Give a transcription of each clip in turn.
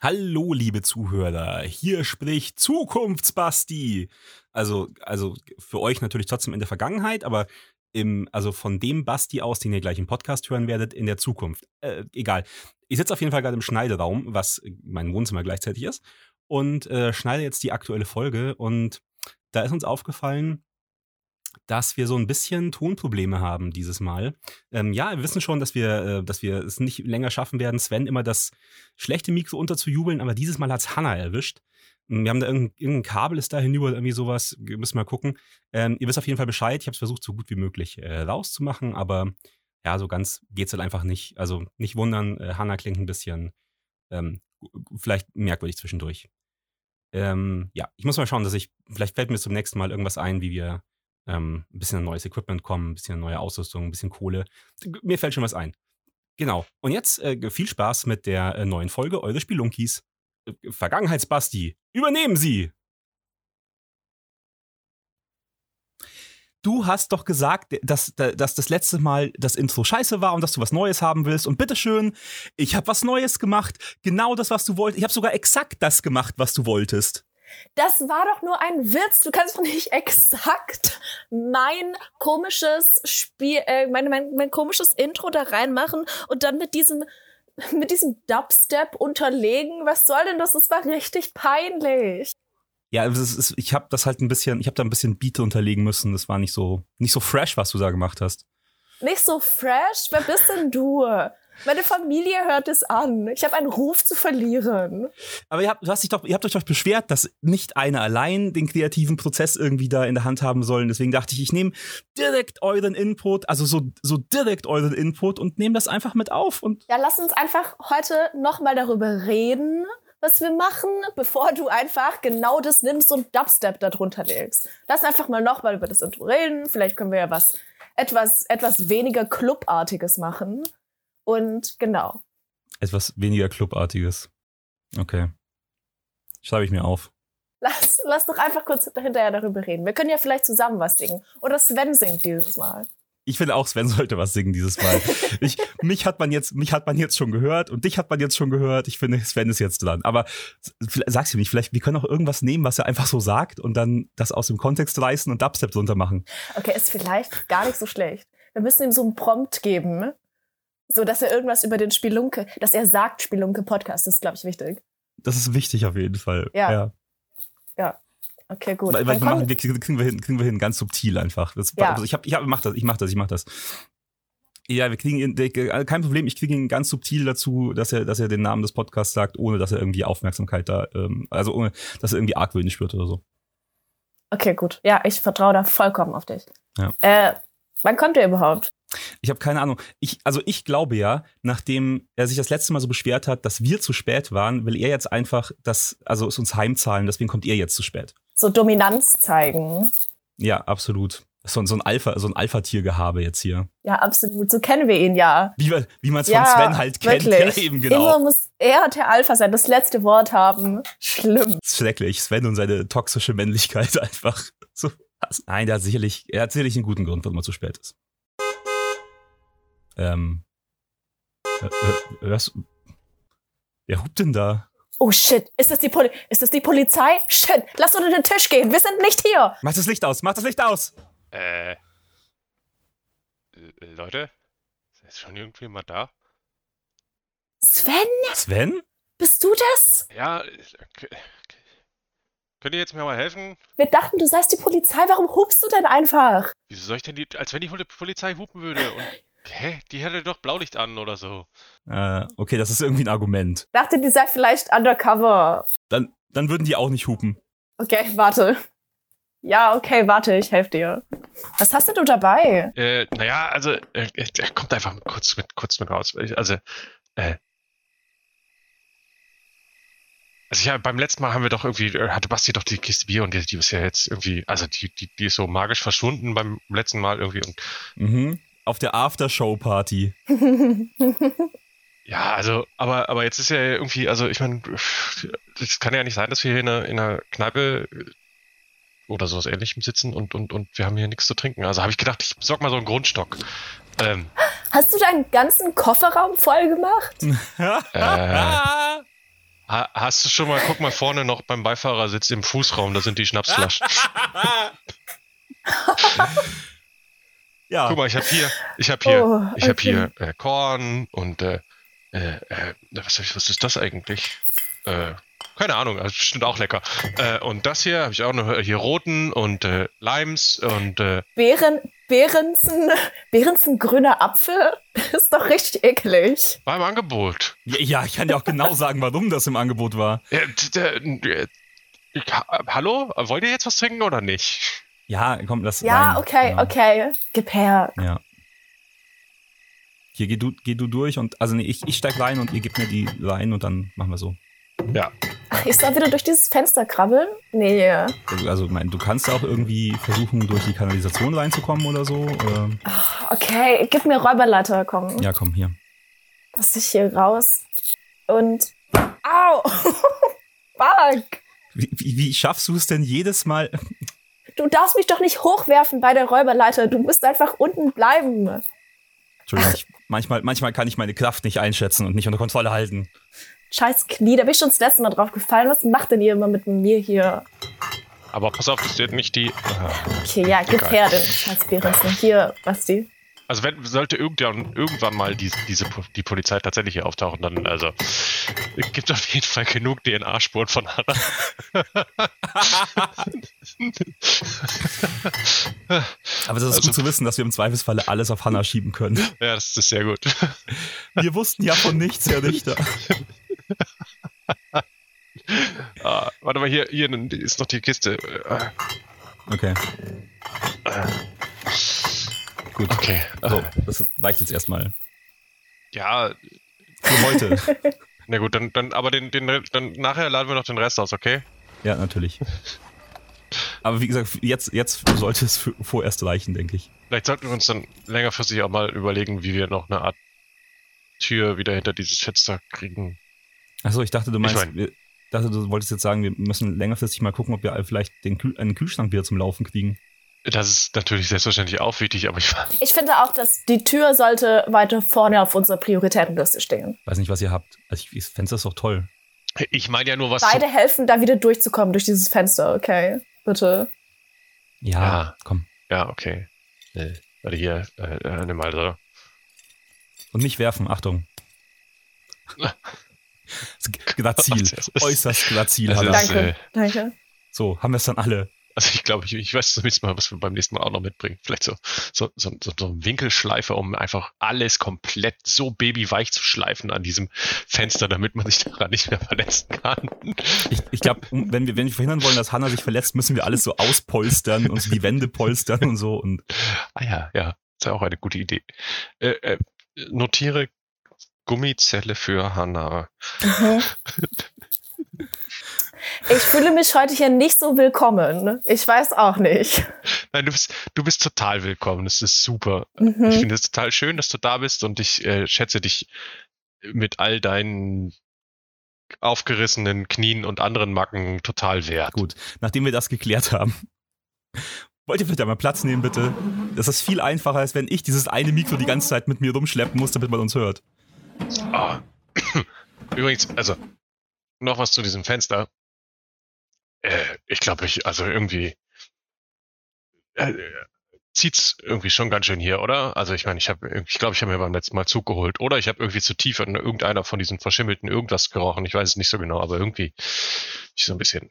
Hallo, liebe Zuhörer, hier spricht Zukunftsbasti. Also, also für euch natürlich trotzdem in der Vergangenheit, aber im, also von dem Basti aus, den ihr gleich im Podcast hören werdet, in der Zukunft. Äh, egal. Ich sitze auf jeden Fall gerade im Schneideraum, was mein Wohnzimmer gleichzeitig ist, und äh, schneide jetzt die aktuelle Folge. Und da ist uns aufgefallen, dass wir so ein bisschen Tonprobleme haben dieses Mal. Ähm, ja, wir wissen schon, dass wir, äh, dass wir es nicht länger schaffen werden, Sven immer das schlechte Mikro unterzujubeln, aber dieses Mal hat es Hannah erwischt. Hm, wir haben da irgendein, irgendein Kabel ist da hinüber, irgendwie sowas. Wir müssen mal gucken. Ähm, ihr wisst auf jeden Fall Bescheid. Ich habe es versucht, so gut wie möglich äh, rauszumachen, aber ja, so ganz geht es halt einfach nicht. Also nicht wundern, äh, Hannah klingt ein bisschen ähm, vielleicht merkwürdig zwischendurch. Ähm, ja, ich muss mal schauen, dass ich, vielleicht fällt mir zum nächsten Mal irgendwas ein, wie wir ähm, ein bisschen neues Equipment kommen, ein bisschen neue Ausrüstung, ein bisschen Kohle. Mir fällt schon was ein. Genau. Und jetzt äh, viel Spaß mit der äh, neuen Folge Eure Spelunkies. Äh, Vergangenheitsbasti, übernehmen Sie! Du hast doch gesagt, dass, dass das letzte Mal das Intro scheiße war und dass du was Neues haben willst. Und bitteschön, ich habe was Neues gemacht. Genau das, was du wolltest. Ich habe sogar exakt das gemacht, was du wolltest. Das war doch nur ein Witz. Du kannst doch nicht exakt mein komisches Spiel, äh, mein, mein, mein komisches Intro da reinmachen und dann mit diesem mit diesem Dubstep unterlegen. Was soll denn das? Das war richtig peinlich. Ja, ist, ich habe das halt ein bisschen, ich habe da ein bisschen Beat unterlegen müssen. Das war nicht so nicht so fresh, was du da gemacht hast. Nicht so fresh? Wer bist denn du? Meine Familie hört es an. Ich habe einen Ruf zu verlieren. Aber ihr habt, du hast dich doch, ihr habt euch doch beschwert, dass nicht einer allein den kreativen Prozess irgendwie da in der Hand haben sollen. Deswegen dachte ich, ich nehme direkt euren Input, also so, so direkt euren Input und nehme das einfach mit auf. Und ja, lass uns einfach heute nochmal darüber reden, was wir machen, bevor du einfach genau das nimmst und Dubstep darunter legst. Lass einfach mal nochmal über das Intro reden. Vielleicht können wir ja was etwas, etwas weniger Clubartiges machen. Und genau. Etwas weniger Clubartiges. Okay. Schreibe ich mir auf. Lass, lass doch einfach kurz hinterher darüber reden. Wir können ja vielleicht zusammen was singen. Oder Sven singt dieses Mal. Ich finde auch, Sven sollte was singen dieses Mal. ich, mich, hat man jetzt, mich hat man jetzt schon gehört und dich hat man jetzt schon gehört. Ich finde, Sven ist jetzt dran. Aber sag's ihm nicht, vielleicht, wir können auch irgendwas nehmen, was er einfach so sagt und dann das aus dem Kontext reißen und Dubstep drunter machen. Okay, ist vielleicht gar nicht so schlecht. Wir müssen ihm so einen Prompt geben so, dass er irgendwas über den Spielunke, dass er sagt Spielunke Podcast, das ist, glaube ich, wichtig. Das ist wichtig auf jeden Fall. Ja. Ja. ja. Okay, gut. Weil, weil wir, machen, wir kriegen wir hin, kriegen wir hin, ganz subtil einfach. Das, ja. also ich hab, ich hab, mach das, ich mach das, ich mach das. Ja, wir kriegen ihn, kein Problem, ich kriege ihn ganz subtil dazu, dass er, dass er den Namen des Podcasts sagt, ohne dass er irgendwie Aufmerksamkeit da, ähm, also ohne, dass er irgendwie argwöhnisch spürt oder so. Okay, gut. Ja, ich vertraue da vollkommen auf dich. Ja. Äh, wann kommt er überhaupt? Ich habe keine Ahnung. Ich, also ich glaube ja, nachdem er sich das letzte Mal so beschwert hat, dass wir zu spät waren, will er jetzt einfach das, also es uns heimzahlen, deswegen kommt er jetzt zu spät. So Dominanz zeigen. Ja, absolut. So, so ein Alpha, so ein Alpha-Tiergehabe jetzt hier. Ja, absolut. So kennen wir ihn ja. Wie, wie man es ja, von Sven halt kennt. Wirklich. Ja, eben genau. Immer muss er der Alpha sein, das letzte Wort haben. Schlimm. Schrecklich. Sven und seine toxische Männlichkeit einfach. So. Nein, der hat sicherlich, er hat sicherlich einen guten Grund, warum er zu spät ist. Ähm, hörst, wer hupt denn da? Oh shit, ist das die Poli ist das die Polizei? Shit, lass unter den Tisch gehen, wir sind nicht hier. Mach das Licht aus, mach das Licht aus. Äh, Leute, ist schon mal da? Sven? Sven? Bist du das? Ja, Könnt ihr jetzt mir mal helfen? Wir dachten, du seist die Polizei. Warum hupst du denn einfach? Wieso soll ich denn die, als wenn die Polizei hupen würde? Und Hä? Die hätte doch Blaulicht an oder so. Äh, okay, das ist irgendwie ein Argument. Dachte, die sei vielleicht undercover. Dann, dann würden die auch nicht hupen. Okay, warte. Ja, okay, warte, ich helfe dir. Was hast denn du dabei? Äh, naja, also, äh, er kommt einfach kurz mit, kurz mit raus. Also, äh, also ja, beim letzten Mal haben wir doch irgendwie, äh, hatte Basti doch die Kiste Bier und die, die ist ja jetzt irgendwie, also die, die, die ist so magisch verschwunden beim letzten Mal irgendwie. Und mhm auf der Aftershow-Party. Ja, also, aber, aber jetzt ist ja irgendwie, also ich meine, es kann ja nicht sein, dass wir hier in einer, in einer Kneipe oder sowas ähnlichem sitzen und, und, und wir haben hier nichts zu trinken. Also habe ich gedacht, ich besorge mal so einen Grundstock. Ähm, Hast du deinen ganzen Kofferraum voll gemacht? äh, Ha hast du schon mal, guck mal vorne noch beim Beifahrersitz im Fußraum, da sind die Schnapsflaschen. ja. Guck mal, ich habe hier, ich habe hier, Oh, ich habe hier äh, Korn und äh, äh, äh, was, was ist das eigentlich? Äh, keine Ahnung, also bestimmt auch lecker. Äh, und das hier habe ich auch noch hier roten und äh, Limes und äh, Beeren, Behrensen, Behrensen grüner Apfel ist doch richtig eklig. war im Angebot. Ja, ja, ich kann dir auch genau sagen, warum das im Angebot war. Ja, hallo, wollt ihr jetzt was trinken oder nicht? Ja, komm, lass Ja, rein. okay, ja. okay. Gib her. Ja. Hier, geh du, geh du durch und, also nee, ich, ich steig rein und ihr gebt mir die rein und dann machen wir so. Ja, Ach, ich soll wieder durch dieses Fenster krabbeln? Nee. Also, also mein, du kannst auch irgendwie versuchen, durch die Kanalisation reinzukommen oder so. Oder? Okay, gib mir Räuberleiter, komm. Ja, komm, hier. Lass dich hier raus. Und. Au! Fuck! Wie, wie, wie schaffst du es denn jedes Mal? Du darfst mich doch nicht hochwerfen bei der Räuberleiter. Du musst einfach unten bleiben. Entschuldigung, ich, manchmal, manchmal kann ich meine Kraft nicht einschätzen und nicht unter Kontrolle halten. Scheiß Knie, da bin ich schon das letzte Mal drauf gefallen. Was macht denn ihr immer mit mir hier? aber pass auf, das wird nicht die. Ah. Okay, ja, gib Egal. her den scheiß Behrensen. Hier, Basti. Also wenn sollte irgendwann, irgendwann mal die, diese die Polizei tatsächlich hier auftauchen, dann also es gibt auf jeden Fall genug DNA-Spuren von Hannah. Aber das ist Also- gut zu wissen, dass wir im Zweifelsfalle alles auf Hannah schieben können. ja, das ist sehr gut. Wir wussten ja von nichts, Herr Richter. Ah, warte mal, hier, hier ist noch die Kiste. Ah, Okay. Gut. Okay. So, das reicht jetzt erstmal. Ja, Für heute. na gut, dann, dann aber den, den, dann nachher laden wir noch den Rest aus, okay? Ja, natürlich. Aber wie gesagt, jetzt, jetzt sollte es für, vorerst reichen, denke ich. Vielleicht sollten wir uns dann längerfristig auch mal überlegen, wie wir noch eine Art Tür wieder hinter dieses Fenster kriegen. Achso, ich dachte, du meinst, mein- wir, dachte, du wolltest jetzt sagen, wir müssen längerfristig mal gucken, ob wir vielleicht den Kühl einen Kühlschrank wieder zum Laufen kriegen. Das ist natürlich selbstverständlich auch wichtig, aber ich Ich finde auch, dass die Tür sollte weiter vorne auf unserer Prioritätenliste stehen. Weiß nicht, was ihr habt. Also ich, das Fenster ist doch toll. Ich meine ja nur was. Beide helfen, da wieder durchzukommen durch dieses Fenster, okay? Bitte. Ja, Ja. komm. Ja, okay. Äh, warte hier, äh, äh, nimm mal so. Und nicht werfen, Achtung. Grazil. Äußerst. Das ist- Danke, äh, danke. So, haben wir es dann alle. Also ich glaube, ich, ich weiß zumindest mal, was wir beim nächsten Mal auch noch mitbringen. Vielleicht so, so, so, so, so ein Winkelschleifer, um einfach alles komplett so babyweich zu schleifen an diesem Fenster, damit man sich daran nicht mehr verletzen kann. Ich, ich glaube, wenn wir, wenn wir verhindern wollen, dass Hannah sich verletzt, müssen wir alles so auspolstern und so die Wände polstern und so. Und Ah ja, ja, ist ja auch eine gute Idee. Äh, äh, notiere Gummizelle für Hanna. Ich fühle mich heute hier nicht so willkommen. Ich weiß auch nicht. Nein, du bist, du bist total willkommen. Das ist super. Ich Mhm. finde es total schön, dass du da bist und ich äh, schätze dich mit all deinen aufgerissenen Knien und anderen Macken total wert. gut, nachdem wir das geklärt haben, wollt ihr vielleicht einmal Platz nehmen, bitte? Das ist viel einfacher, als wenn ich dieses eine Mikro die ganze Zeit mit mir rumschleppen muss, damit man uns hört. Ah. Übrigens, also, noch was zu diesem Fenster. Äh, ich glaube, ich, also irgendwie äh, zieht's irgendwie schon ganz schön hier, oder? Also ich meine, ich habe, ich glaube, ich habe mir beim letzten Mal Zug geholt. Oder ich habe irgendwie zu tief in irgendeiner von diesen verschimmelten irgendwas gerochen. Ich weiß es nicht so genau, aber irgendwie ich so ein bisschen.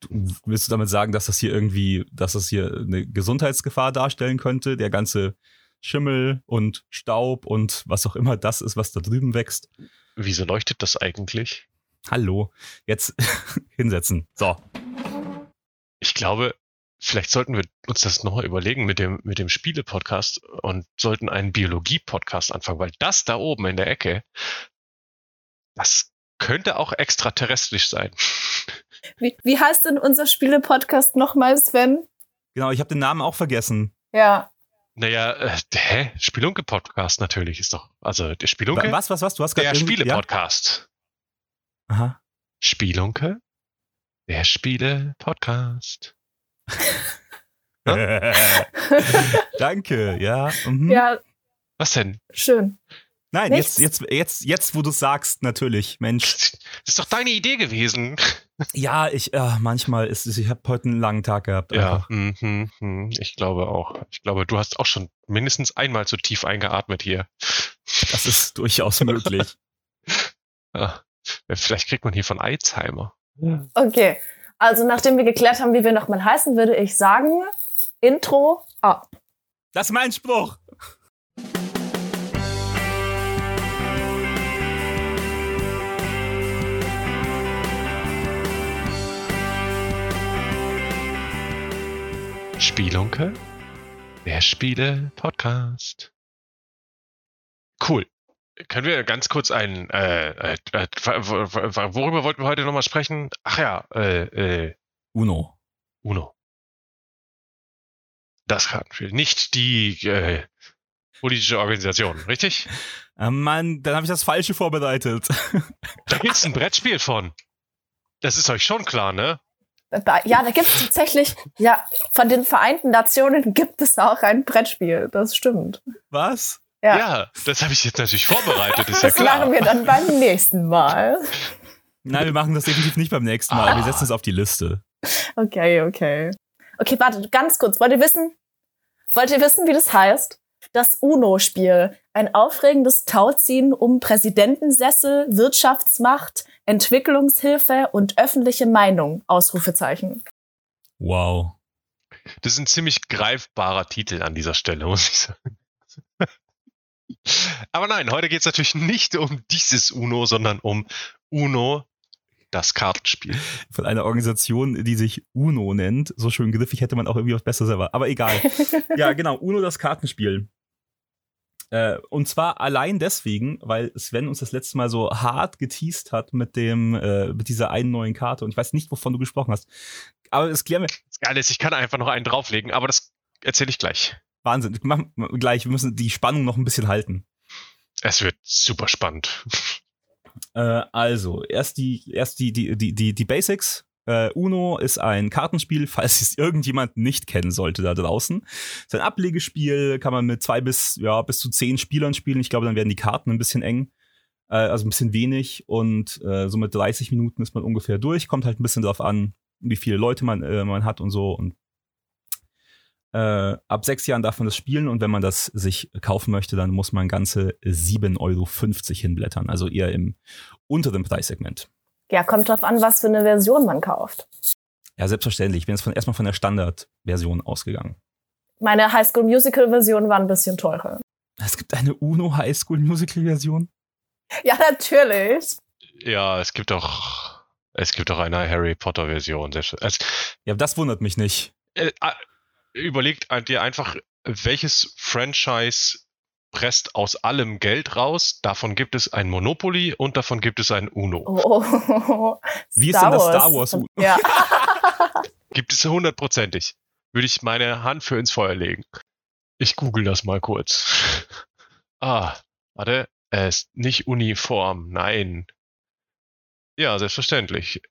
Du, willst du damit sagen, dass das hier irgendwie, dass das hier eine Gesundheitsgefahr darstellen könnte? Der ganze Schimmel und Staub und was auch immer das ist, was da drüben wächst. Wieso leuchtet das eigentlich? Hallo, jetzt hinsetzen. So. Ich glaube, vielleicht sollten wir uns das nochmal überlegen mit dem, mit dem Spiele-Podcast und sollten einen Biologie-Podcast anfangen, weil das da oben in der Ecke, das könnte auch extraterrestrisch sein. Wie, wie heißt denn unser Spiele-Podcast nochmal, Sven? Genau, ich habe den Namen auch vergessen. Ja. Naja, äh, hä? Spielunke-Podcast natürlich ist doch, also der Spielunke, Was, was, was? Du hast der gerade irgendwie- Spiele-Podcast. Ja? Aha. Spielunke, der Spiele-Podcast. Danke, ja. Mhm. Ja, Was denn? schön. Nein, Nichts? jetzt, jetzt, jetzt, jetzt, wo du sagst, natürlich, Mensch. Das ist doch deine Idee gewesen. Ja, ich, äh, manchmal ist es, ich habe heute einen langen Tag gehabt. Ja, einfach. mhm, mhm. ich glaube auch. Ich glaube, du hast auch schon mindestens einmal zu tief eingeatmet hier. Das ist durchaus möglich. Ja. Vielleicht kriegt man hier von Alzheimer. Okay, also nachdem wir geklärt haben, wie wir nochmal heißen, würde ich sagen, Intro ab. Das ist mein Spruch. Spielunke? Der Spiele-Podcast. Cool. Können wir ganz kurz ein, äh, äh, äh, worüber wollten wir heute nochmal sprechen? Ach ja, äh, äh, Uno. Uno. Das Kartenspiel, nicht die äh, politische Organisation, richtig? Ah, Mann, dann habe ich das Falsche vorbereitet. Da gibt's ein Brettspiel von. Das ist euch schon klar, ne? Ja, da gibt es tatsächlich, ja, von den Vereinten Nationen gibt es auch ein Brettspiel. Das stimmt. Was? Ja. Ja, das habe ich jetzt natürlich vorbereitet, ist ja Das machen klar. wir dann beim nächsten Mal. Nein, wir machen das definitiv nicht beim nächsten Mal. Wir setzen es auf die Liste. Okay, okay. Okay, warte, ganz kurz. Wollt ihr wissen, wollt ihr wissen, wie das heißt? Das UNO-Spiel. Ein aufregendes Tauziehen um Präsidentensessel, Wirtschaftsmacht, Entwicklungshilfe und öffentliche Meinung. Ausrufezeichen. Wow. Das ist ein ziemlich greifbarer Titel an dieser Stelle, muss ich sagen. Aber nein, heute geht es natürlich nicht um dieses Uno, sondern um Uno, das Kartenspiel. Von einer Organisation, die sich UNO nennt. So schön griffig hätte man auch irgendwie was besser selber. Aber egal. ja, genau. UNO, das Kartenspiel. Äh, und zwar allein deswegen, weil Sven uns das letzte Mal so hart geteased hat mit dem, äh, mit dieser einen neuen Karte. Und ich weiß nicht, wovon du gesprochen hast. Aber es klären wir. Das Geile ist, ich kann einfach noch einen drauflegen, aber das erzähle ich gleich. Wahnsinn. Mach gleich. Wir müssen die Spannung noch ein bisschen halten. Es wird super spannend. Äh, also, erst die, erst die, die, die, die, die Basics. Äh, Uno ist ein Kartenspiel, falls es irgendjemand nicht kennen sollte da draußen. Ist ein Ablegespiel, kann man mit zwei bis, ja, bis zu zehn Spielern spielen. Ich glaube, dann werden die Karten ein bisschen eng. Äh, also ein bisschen wenig. Und äh, so mit 30 Minuten ist man ungefähr durch. Kommt halt ein bisschen drauf an, wie viele Leute man, äh, man hat und so. Und äh, ab sechs Jahren darf man das spielen und wenn man das sich kaufen möchte, dann muss man ganze 7,50 Euro hinblättern. Also eher im unteren Preissegment. Ja, kommt drauf an, was für eine Version man kauft. Ja, selbstverständlich. Ich bin jetzt von, erstmal von der Standardversion ausgegangen. Meine High School Musical Version war ein bisschen teurer. Es gibt eine Uno High School Musical Version. Ja, natürlich. Ja, es gibt auch, es gibt auch eine Harry Potter Version. Es, Ja, das wundert mich nicht. äh, ah, überlegt dir einfach, welches Franchise presst aus allem Geld raus. Davon gibt es ein Monopoly und davon gibt es ein Uno. Oh. Wie ist denn das Star Wars Uno? Ja. Gibt es hundertprozentig. Würde ich meine Hand für ins Feuer legen. Ich google das mal kurz. ah, warte. Es ist nicht uniform. Nein. Ja, selbstverständlich.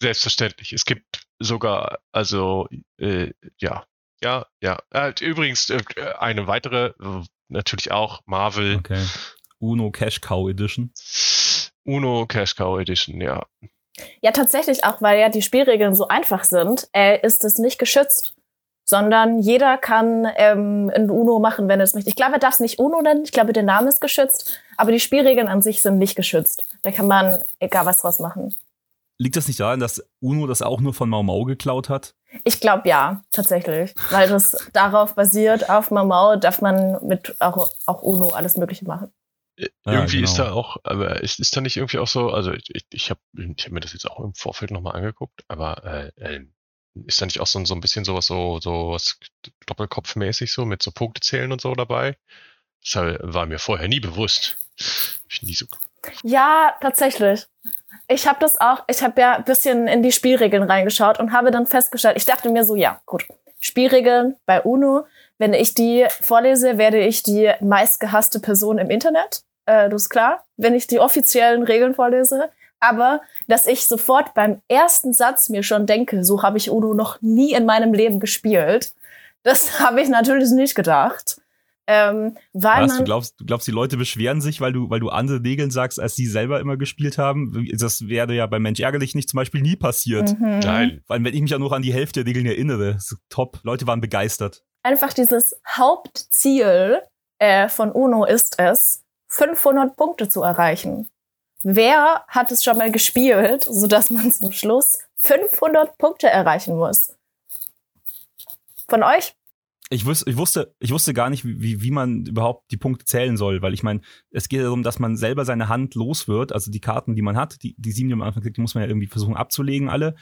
Selbstverständlich. Es gibt sogar, also, äh, ja. Ja, ja. Äh, übrigens, äh, eine weitere, äh, natürlich auch Marvel Okay. Uno Cash Cow Edition. Uno Cash Cow Edition, ja. ja, tatsächlich auch, weil ja die Spielregeln so einfach sind, äh, ist es nicht geschützt. Sondern jeder kann ähm, ein Uno machen, wenn er es möchte. Ich glaube, er darf es nicht Uno nennen. Ich glaube, der Name ist geschützt. Aber die Spielregeln an sich sind nicht geschützt. Da kann man egal was draus machen. Liegt das nicht daran, dass Uno das auch nur von Mau Mau geklaut hat? Ich glaube ja, tatsächlich. Weil das darauf basiert, auf Mamau darf man mit auch, auch Uno alles Mögliche machen. Äh, Ja, irgendwie ist genau. da auch, aber ist, ist da nicht irgendwie auch so, also ich, ich, habe ich hab mir das jetzt auch im Vorfeld nochmal angeguckt, aber äh, äh, ist da nicht auch so, ein- so ein bisschen sowas so, so was Doppelkopfmäßig so mit so Punktezählen und so dabei? Das war mir vorher nie bewusst. Ich nie so. Ja, tatsächlich. Ich habe das auch, ich habe ja ein bisschen in die Spielregeln reingeschaut und habe dann festgestellt, ich dachte mir so, ja, gut, Spielregeln bei UNO, wenn ich die vorlese, werde ich die meistgehasste Person im Internet. Äh, das ist klar, wenn ich die offiziellen Regeln vorlese. Aber dass ich sofort beim ersten Satz mir schon denke, so habe ich UNO noch nie in meinem Leben gespielt, das habe ich natürlich nicht gedacht. Ähm, weil Was, man, du, glaubst, du glaubst, die Leute beschweren sich, weil du, weil du andere Regeln sagst, als sie selber immer gespielt haben? Das wäre ja bei Mensch ärgerlich nicht zum Beispiel nie passiert. Mhm. Nein. Vor allem, wenn ich mich auch noch an die Hälfte der Regeln erinnere. Top. Leute waren begeistert. einfach dieses Hauptziel äh, von UNO ist es, 500 Punkte zu erreichen. Wer hat es schon mal gespielt, sodass man zum Schluss 500 Punkte erreichen muss? Von euch? Ich, wus ich, wusste, ich wusste gar nicht, wie, wie man überhaupt die Punkte zählen soll, weil ich meine, es geht darum, dass man selber seine Hand los wird, also die Karten, die man hat, die, die sieben, die man am Anfang kriegt, die muss man ja irgendwie versuchen abzulegen, alle.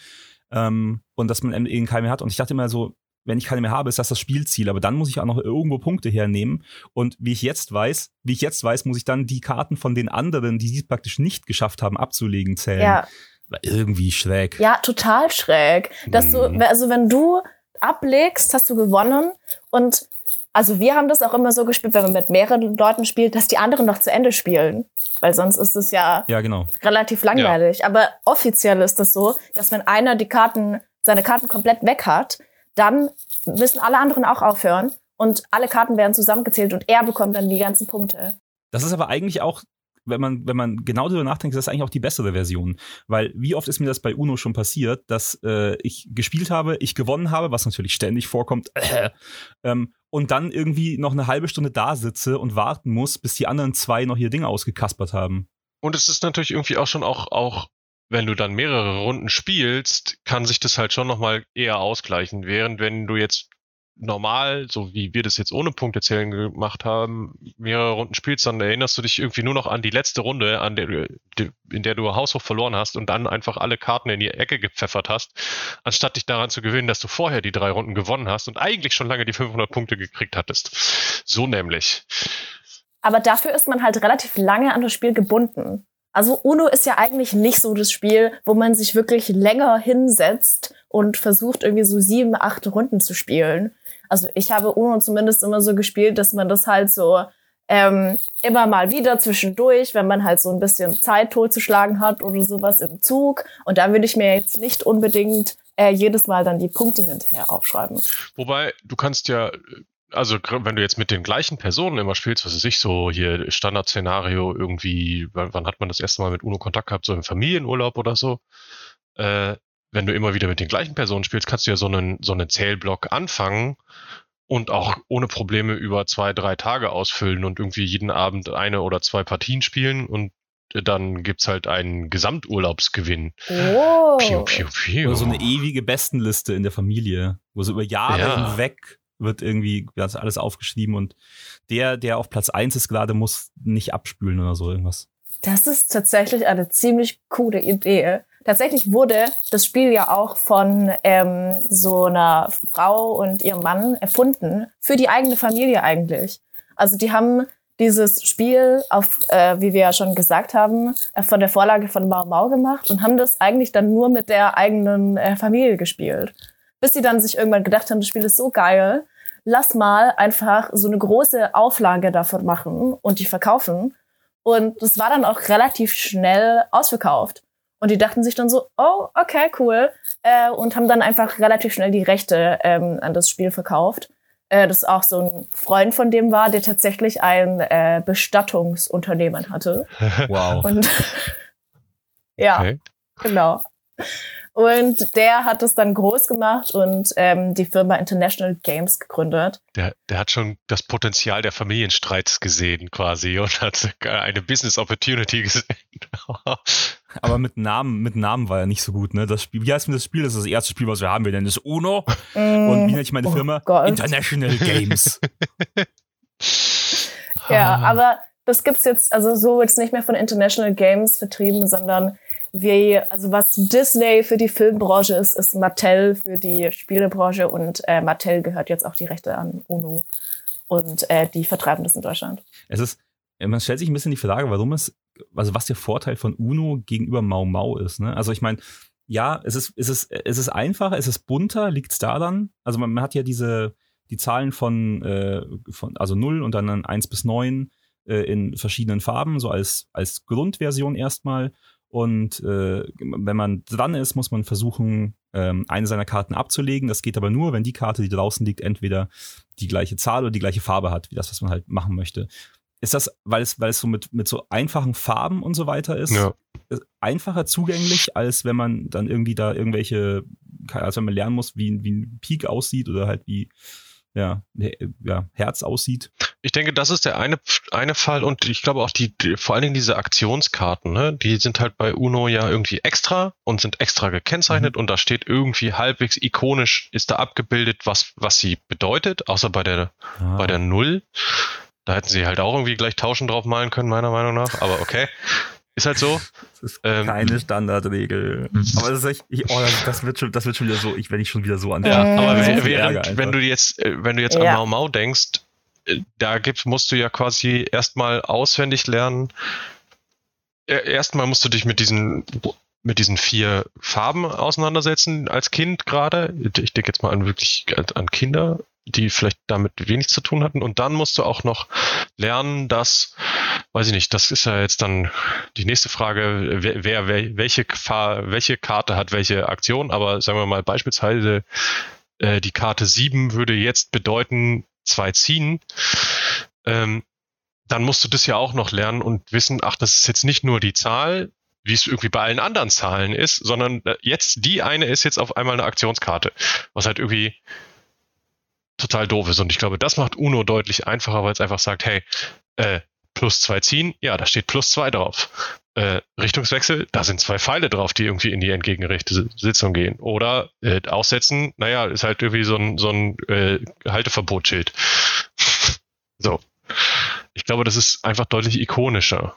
Ähm, und dass man eben keine mehr hat. Und ich dachte immer so, wenn ich keine mehr habe, ist das das Spielziel. Aber dann muss ich auch noch irgendwo Punkte hernehmen. Und wie ich jetzt weiß, wie ich jetzt weiß, muss ich dann die Karten von den anderen, die sie praktisch nicht geschafft haben, abzulegen, zählen. Ja, War irgendwie schräg. ja, total schräg. Dass du, Mhm. also wenn du ablegst, hast du gewonnen. Und also wir haben das auch immer so gespielt, wenn man mit mehreren Leuten spielt, dass die anderen noch zu Ende spielen. Weil sonst ist es ja Ja, genau. relativ langweilig. Aber offiziell ist das so, dass wenn einer die Karten, seine Karten komplett weg hat, dann müssen alle anderen auch aufhören und alle Karten werden zusammengezählt und er bekommt dann die ganzen Punkte. Das ist aber eigentlich auch, wenn man, wenn man genau darüber nachdenkt, ist das eigentlich auch die bessere Version. Weil wie oft ist mir das bei UNO schon passiert, dass äh, ich gespielt habe, ich gewonnen habe, was natürlich ständig vorkommt, äh, ähm, und dann irgendwie noch eine halbe Stunde da sitze und warten muss, bis die anderen zwei noch ihr Ding ausgekaspert haben. Und es ist natürlich irgendwie auch schon auch, auch, wenn du dann mehrere Runden spielst, kann sich das halt schon nochmal eher ausgleichen. Während wenn du jetzt normal, so wie wir das jetzt ohne Punkte zählen gemacht haben, mehrere Runden spielst, dann erinnerst du dich irgendwie nur noch an die letzte Runde, an der, in der du haushoch verloren hast und dann einfach alle Karten in die Ecke gepfeffert hast, anstatt dich daran zu gewöhnen, dass du vorher die drei Runden gewonnen hast und eigentlich schon lange die 500 Punkte gekriegt hattest. So nämlich. Aber dafür ist man halt relativ lange an das Spiel gebunden. Also UNO ist ja eigentlich nicht so das Spiel, wo man sich wirklich länger hinsetzt und versucht irgendwie so sieben, acht Runden zu spielen. Also ich habe UNO zumindest immer so gespielt, dass man das halt so ähm, immer mal wieder zwischendurch, wenn man halt so ein bisschen Zeit totzuschlagen hat oder sowas im Zug. Und da würde ich mir jetzt nicht unbedingt äh, jedes Mal dann die Punkte hinterher aufschreiben. Wobei, du kannst ja, also wenn du jetzt mit den gleichen Personen immer spielst, was weiß ich, so hier Standardszenario irgendwie, wann, wann hat man das erste Mal mit UNO Kontakt gehabt, so im Familienurlaub oder so, äh, wenn du immer wieder mit den gleichen Personen spielst, kannst du ja so einen, so einen Zählblock anfangen und auch ohne Probleme über zwei, drei Tage ausfüllen und irgendwie jeden Abend eine oder zwei Partien spielen und dann gibt's halt einen Gesamturlaubsgewinn. Oh. Piu, piu, piu. Oder so eine ewige Bestenliste in der Familie, wo so über Jahre Ja. hinweg wird irgendwie das alles aufgeschrieben und der, der auf Platz 1 ist gerade, muss nicht abspülen oder so irgendwas. Das ist tatsächlich eine ziemlich coole Idee. Tatsächlich wurde das Spiel ja auch von ähm, so einer Frau und ihrem Mann erfunden, für die eigene Familie eigentlich. Also die haben dieses Spiel auf, äh, wie wir ja schon gesagt haben, äh, von der Vorlage von Mau Mau gemacht und haben das eigentlich dann nur mit der eigenen äh, Familie gespielt. Bis sie dann sich irgendwann gedacht haben, das Spiel ist so geil, lass mal einfach so eine große Auflage davon machen und die verkaufen. Und das war dann auch relativ schnell ausverkauft. Und die dachten sich dann so, oh, okay, cool. Äh, und haben dann einfach relativ schnell die Rechte ähm, an das Spiel verkauft. Äh, das auch so ein Freund von dem war, der tatsächlich ein äh, Bestattungsunternehmen hatte. Wow. Und ja, Okay. genau. Und der hat es dann groß gemacht und ähm, die Firma International Games gegründet. Der, der hat schon das Potenzial der Familienstreits gesehen quasi und hat eine Business Opportunity gesehen. Aber mit Namen, mit Namen war er nicht so gut, ne? Das Spiel, wie heißt denn das Spiel? Das ist das erste Spiel, was wir haben. Wir nennen es UNO. Und wie nenne ich meine Oh Firma? Gott. International Games. Ja, Ah. aber das gibt's jetzt, also so wird's nicht mehr von International Games vertrieben, sondern wie, also was Disney für die Filmbranche ist, ist Mattel für die Spielebranche und äh, Mattel gehört jetzt auch die Rechte an UNO. Und äh, die vertreiben das in Deutschland. es ist, man stellt sich ein bisschen die Frage, warum es, also was der Vorteil von UNO gegenüber Mau Mau ist, ne? Also ich meine, ja, es ist, es ist, es ist einfacher, es ist bunter, liegt's daran. Also man, man hat ja diese, die Zahlen von, äh, von also 0 und dann 1 bis 9 äh, in verschiedenen Farben, so als, als Grundversion erstmal. Und äh, wenn man dran ist, muss man versuchen, ähm, eine seiner Karten abzulegen. Das geht aber nur, wenn die Karte, die draußen liegt, entweder die gleiche Zahl oder die gleiche Farbe hat, wie das, was man halt machen möchte. Ist das, weil es, weil es so mit, mit so einfachen Farben und so weiter ist, Ja. ist einfacher zugänglich, als wenn man dann irgendwie da irgendwelche, als wenn man lernen muss, wie, wie ein Peak aussieht oder halt wie ja, ja, Herz aussieht. Ich denke, das ist der eine, eine Fall und ich glaube auch die, die, vor allen Dingen diese Aktionskarten, ne, die sind halt bei Uno ja irgendwie extra und sind extra gekennzeichnet mhm. und da steht irgendwie halbwegs ikonisch ist da abgebildet, was, was sie bedeutet, außer bei der, ah. bei der Null. Da hätten sie halt auch irgendwie gleich Tauschen drauf malen können, meiner Meinung nach, aber okay. Ist halt so. Das ist ähm, keine Standardregel. Mhm. aber das, ist echt, ich, oh, das, wird schon, das wird schon wieder so, ich, wenn ich schon wieder so an. Ja, aber während, während, wenn du jetzt, äh, wenn du jetzt ja. an Mau Mau denkst, äh, da gibt, musst du ja quasi erstmal auswendig lernen. Erstmal musst du dich mit diesen mit diesen vier Farben auseinandersetzen als Kind gerade. Ich denke jetzt mal an wirklich an Kinder, die vielleicht damit wenig zu tun hatten. Und dann musst du auch noch lernen, dass, weiß ich nicht, das ist ja jetzt dann die nächste Frage, wer, wer welche, welche Karte hat welche Aktion, aber sagen wir mal beispielsweise äh, die Karte 7 würde jetzt bedeuten, zwei ziehen. Ähm, dann musst du das ja auch noch lernen und wissen, ach, das ist jetzt nicht nur die Zahl, wie es irgendwie bei allen anderen Zahlen ist, sondern äh, jetzt die eine ist jetzt auf einmal eine Aktionskarte, was halt irgendwie total doof ist. Und ich glaube, das macht Uno deutlich einfacher, weil es einfach sagt, hey, äh, plus zwei ziehen, ja, da steht plus zwei drauf. Äh, Richtungswechsel, da sind zwei Pfeile drauf, die irgendwie in die entgegengerechte Sitzung gehen. Oder äh, aussetzen, naja, ist halt irgendwie so ein, so ein äh, Halteverbotsschild. so. Ich glaube, das ist einfach deutlich ikonischer.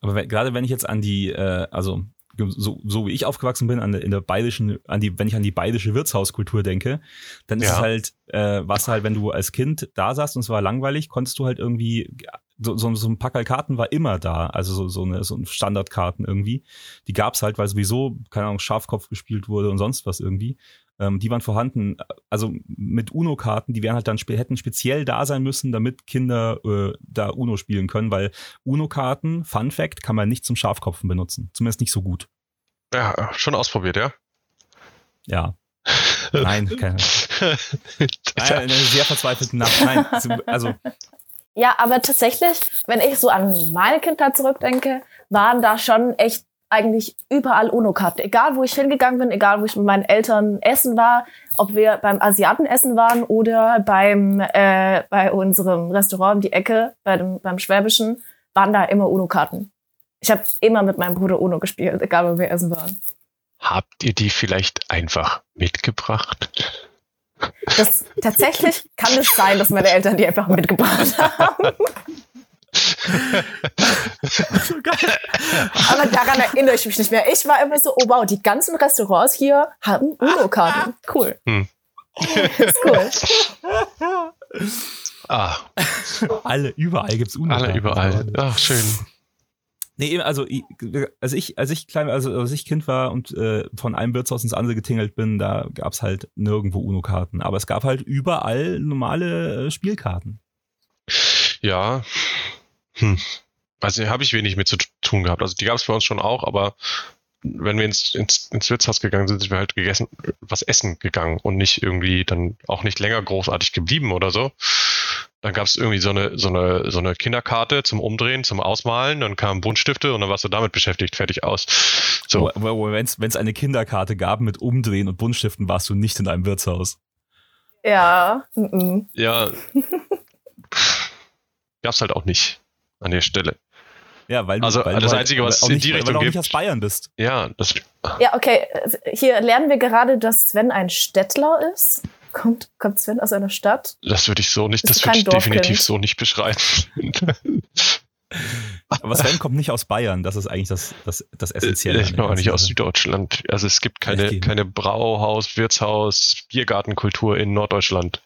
Aber wenn, gerade wenn ich jetzt an die, äh, also so, so wie ich aufgewachsen bin, an in der bayerischen, an die, wenn ich an die bayerische Wirtshauskultur denke, dann ist ja. es halt, äh, was halt, wenn du als Kind da saßt und es war langweilig, konntest du halt irgendwie, so, so, so ein Packerl Karten war immer da, also so, so eine so ein Standardkarten irgendwie. Die gab's halt, weil sowieso, keine Ahnung, Schafkopf gespielt wurde und sonst was irgendwie. Ähm, die waren vorhanden, also mit Uno-Karten, die wären halt dann hätten speziell da sein müssen, damit Kinder äh, da Uno spielen können, weil Uno-Karten, Fun Fact, kann man nicht zum Schafkopfen benutzen. Zumindest nicht so gut. Ja, schon ausprobiert, ja? Ja. Nein, keine. Nein, eine sehr verzweifelte Nacht. Nein, also. Ja, aber tatsächlich, wenn ich so an meine Kindheit zurückdenke, waren da schon echt eigentlich überall UNO-Karten. Egal, wo ich hingegangen bin, egal, wo ich mit meinen Eltern essen war, ob wir beim Asiaten essen waren oder beim, äh, bei unserem Restaurant um die Ecke, bei dem, beim Schwäbischen, waren da immer UNO-Karten. Ich habe immer mit meinem Bruder UNO gespielt, egal, wo wir essen waren. Habt ihr die vielleicht einfach mitgebracht? Das, tatsächlich kann es sein, dass meine Eltern die einfach mitgebracht haben. so geil. Aber daran erinnere ich mich nicht mehr. Ich war immer so, oh wow, die ganzen Restaurants hier haben UNO-Karten. Cool. Hm. ist cool. Ah. Alle, überall gibt es UNO-Karten. Alle, überall. Ach, schön. Nee, also, als ich, als ich klein, also als ich Kind war und äh, von einem Wirtshaus ins andere getingelt bin, da gab's halt nirgendwo UNO-Karten. Aber es gab halt überall normale äh, Spielkarten. Ja, hm. Also habe ich wenig mit zu tun gehabt. Also die gab es bei uns schon auch, aber wenn wir ins, ins, ins Wirtshaus gegangen sind, sind wir halt gegessen, was essen gegangen und nicht irgendwie dann auch nicht länger großartig geblieben oder so. Dann gab es irgendwie so eine, so, eine, so eine Kinderkarte zum Umdrehen, zum Ausmalen, dann kamen Buntstifte und dann warst du damit beschäftigt, fertig aus. So. Wenn es eine Kinderkarte gab mit Umdrehen und Buntstiften, warst du nicht in einem Wirtshaus. Ja. Mm -mm. Ja. Gab's halt auch nicht an der Stelle. Ja, weil du, also weil das du Einzige, was in nicht, die Richtung weil du gibt. nicht aus Bayern bist. Ja, das. Ja, okay. Hier lernen wir gerade, dass Sven ein Städtler ist. Kommt, kommt Sven aus einer Stadt? Das würde ich so nicht, das würde ich definitiv so nicht beschreiben. Aber Sven kommt nicht aus Bayern, das ist eigentlich das, das, das Essentielle. Ich komme auch nicht aus Süddeutschland. Also es gibt keine, keine Brauhaus, Wirtshaus, Biergartenkultur in Norddeutschland.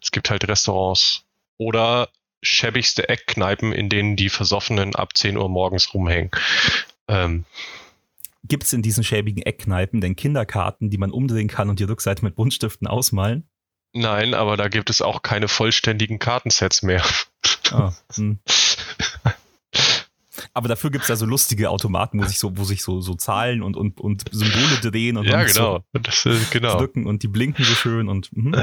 Es gibt halt Restaurants. Oder schäbigste Eckkneipen, in denen die Versoffenen ab 10 Uhr morgens rumhängen. Ähm, Gibt es in diesen schäbigen Eckkneipen denn Kinderkarten, die man umdrehen kann und die Rückseite mit Buntstiften ausmalen? Nein, aber da gibt es auch keine vollständigen Kartensets mehr. Ah, hm. Aber dafür gibt es ja so lustige Automaten, wo sich so, wo sich so, so Zahlen und, und, und Symbole drehen und Ja, genau. so Das, äh, genau. drücken und die blinken so schön und mhm.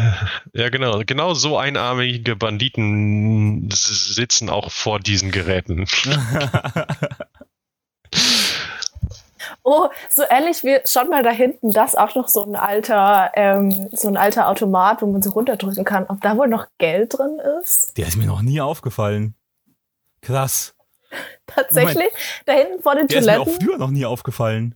Ja, genau. Genau so einarmige Banditen sitzen auch vor diesen Geräten. Oh, so ähnlich wie schon mal da hinten, das auch noch so ein alter, ähm, so ein alter Automat, wo man so runterdrücken kann. Ob da wohl noch Geld drin ist? Der ist mir noch nie aufgefallen. Krass. Tatsächlich, da hinten vor den Der ist mir auch Toiletten. früher noch nie aufgefallen.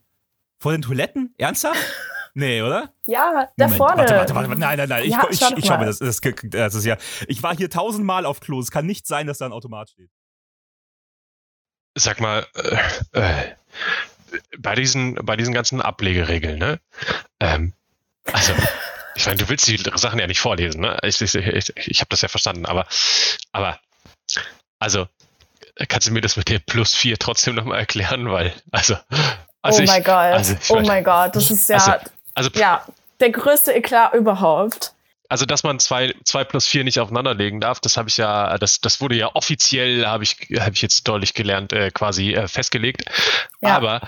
Vor den Toiletten? Ernsthaft? Nee, oder? Ja, da Moment, vorne. Warte, warte, warte, nein, nein, nein. Ich, Ja, ich, ich, schau mir mal. das, das, das ist ja. Ich war hier tausendmal auf Klo. Es kann nicht sein, dass da ein Automat steht. Sag mal, äh, äh, bei diesen, bei diesen ganzen Ablegeregeln, ne? Ähm, also, ich meine, du willst die Sachen ja nicht vorlesen, ne? Ich, ich, ich, ich habe das ja verstanden, aber, aber, also, kannst du mir das mit der Plus 4 trotzdem nochmal erklären? Weil, also, also oh mein Gott, also oh mein- Gott, das ist ja, Also, also, ja, der größte Eklat überhaupt. also, dass man zwei, zwei plus vier nicht aufeinanderlegen darf, das habe ich ja, das, das wurde ja offiziell, habe ich, habe ich jetzt deutlich gelernt, äh, quasi äh, festgelegt. Ja. Aber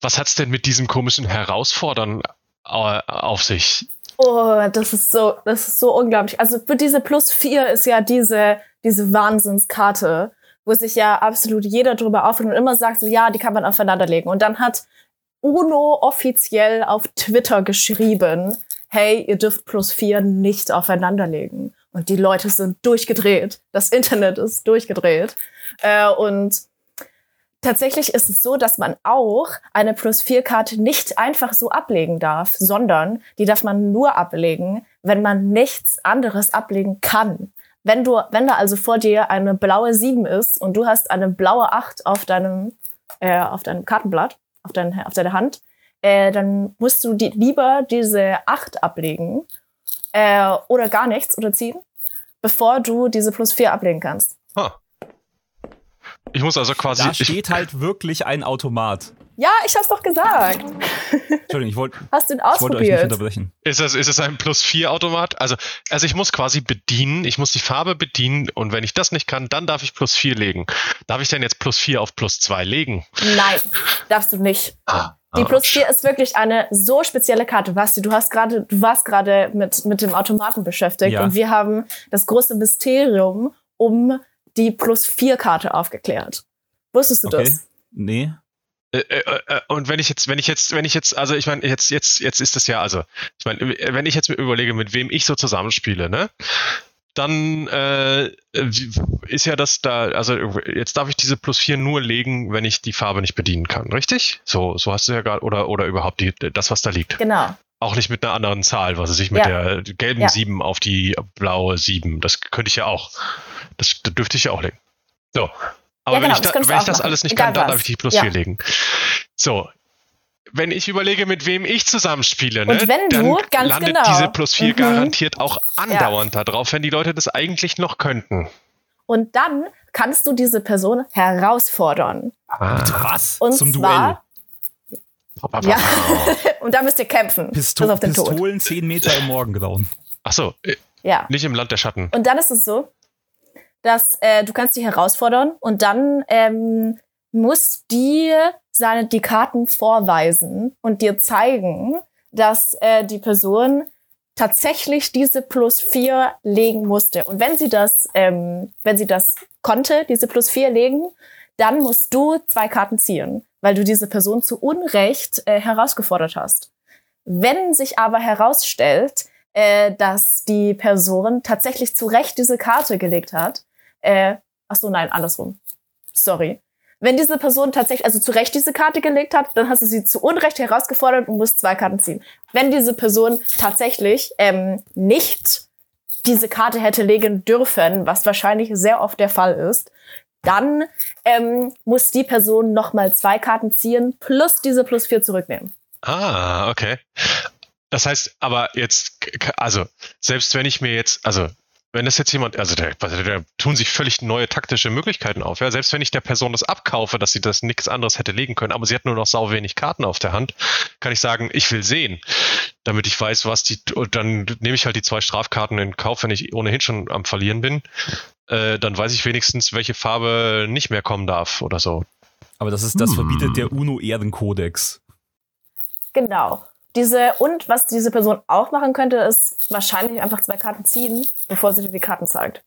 was hat's denn mit diesem komischen Herausfordern äh, auf sich? Oh, das ist so, das ist so unglaublich. Also für diese Plus 4 ist ja diese, diese Wahnsinnskarte, wo sich ja absolut jeder drüber aufregt und immer sagt, so ja, die kann man aufeinanderlegen. Und dann hat UNO offiziell auf Twitter geschrieben, hey, ihr dürft Plus 4 nicht aufeinanderlegen. Und die Leute sind durchgedreht. Das Internet ist durchgedreht. Äh, und Tatsächlich ist es so, dass man auch eine Plus-4-Karte nicht einfach so ablegen darf, sondern die darf man nur ablegen, wenn man nichts anderes ablegen kann. Wenn du, wenn da also vor dir eine blaue 7 ist und du hast eine blaue 8 auf deinem, äh, auf deinem Kartenblatt, auf, dein, auf deiner Hand, äh, dann musst du die, lieber diese 8 ablegen äh, oder gar nichts oder ziehen, bevor du diese Plus 4 ablegen kannst. Ha. Ich muss also quasi. Da steht halt wirklich ein Automat. Ja, ich hab's doch gesagt. Entschuldigung, ich wollte Hast du ihn ich wollte euch nicht ausprobiert? unterbrechen. ist, es, ist es ein plus vier Automat? Also, also ich muss quasi bedienen, ich muss die Farbe bedienen und wenn ich das nicht kann, dann darf ich plus vier legen. Darf ich denn jetzt plus vier auf plus zwei legen? Nein, darfst du nicht. Ah, Die ah, Plus 4 ist wirklich eine so spezielle Karte. Basti, du hast gerade, du warst gerade mit, mit dem Automaten beschäftigt Ja. und wir haben das große Mysterium um die Plus 4 Karte aufgeklärt. Wusstest du Okay. das? Nee. Äh, äh, äh, und wenn ich jetzt, wenn ich jetzt, wenn ich jetzt, also ich meine, jetzt, jetzt, jetzt ist das ja, also, ich meine, wenn ich jetzt mir überlege, mit wem ich so zusammenspiele, ne, dann äh, ist ja das da, also jetzt darf ich diese plus vier nur legen, wenn ich die Farbe nicht bedienen kann, richtig? So, so hast du ja gerade, oder, oder überhaupt die, das, was da liegt. Genau. Auch nicht mit einer anderen Zahl, was weiß ich, mit Ja. der gelben Ja. 7 auf die blaue 7. Das könnte ich ja auch. Das, das dürfte ich ja auch legen. So. Aber Ja, wenn genau, ich, das da, du wenn ich das machen. alles nicht Egal kann, dann was. darf ich die plus Ja. 4 legen. So. Wenn ich überlege, mit wem ich zusammenspiele, ne, Und wenn du, dann ganz landet genau. diese plus 4 Mhm. garantiert auch andauernd da drauf, wenn die Leute das eigentlich noch könnten. Und dann kannst du diese Person herausfordern. Ah. Was? Und Zum zwar, Duell. ja, und da müsst ihr kämpfen. Pisto bis auf den Tod. Pistolen 10 Meter im Morgengrauen. Achso, äh, Ja. nicht im Land der Schatten. Und dann ist es so, dass äh, du kannst die herausfordern und dann ähm, muss die seine die Karten vorweisen und dir zeigen, dass äh, die Person tatsächlich diese plus vier legen musste. Und wenn sie das, ähm, wenn sie das konnte, diese plus vier legen, dann musst du zwei Karten ziehen, weil du diese Person zu Unrecht äh, herausgefordert hast. Wenn sich aber herausstellt, äh, dass die Person tatsächlich zu Recht diese Karte gelegt hat, äh, ach so, nein, andersrum. Sorry. Wenn diese Person tatsächlich, also zu Recht diese Karte gelegt hat, dann hast du sie zu Unrecht herausgefordert und musst zwei Karten ziehen. Wenn diese Person tatsächlich ähm, nicht diese Karte hätte legen dürfen, was wahrscheinlich sehr oft der Fall ist, dann ähm, muss die Person nochmal zwei Karten ziehen plus diese plus vier zurücknehmen. Ah, okay. Das heißt, aber jetzt, also, selbst wenn ich mir jetzt, also, wenn das jetzt jemand, also da, da, da tun sich völlig neue taktische Möglichkeiten auf, ja. Selbst wenn ich der Person das abkaufe, dass sie das nichts anderes hätte legen können, aber sie hat nur noch sau wenig Karten auf der Hand, kann ich sagen, ich will sehen, damit ich weiß, was die, und dann nehme ich halt die zwei Strafkarten in Kauf, wenn ich ohnehin schon am Verlieren bin. äh, dann weiß ich wenigstens, welche Farbe nicht mehr kommen darf oder so. Aber das ist, das Hm. verbietet der UNO-Ehrenkodex. Genau. Diese, und was diese Person auch machen könnte, ist wahrscheinlich einfach zwei Karten ziehen, bevor sie dir die Karten zeigt.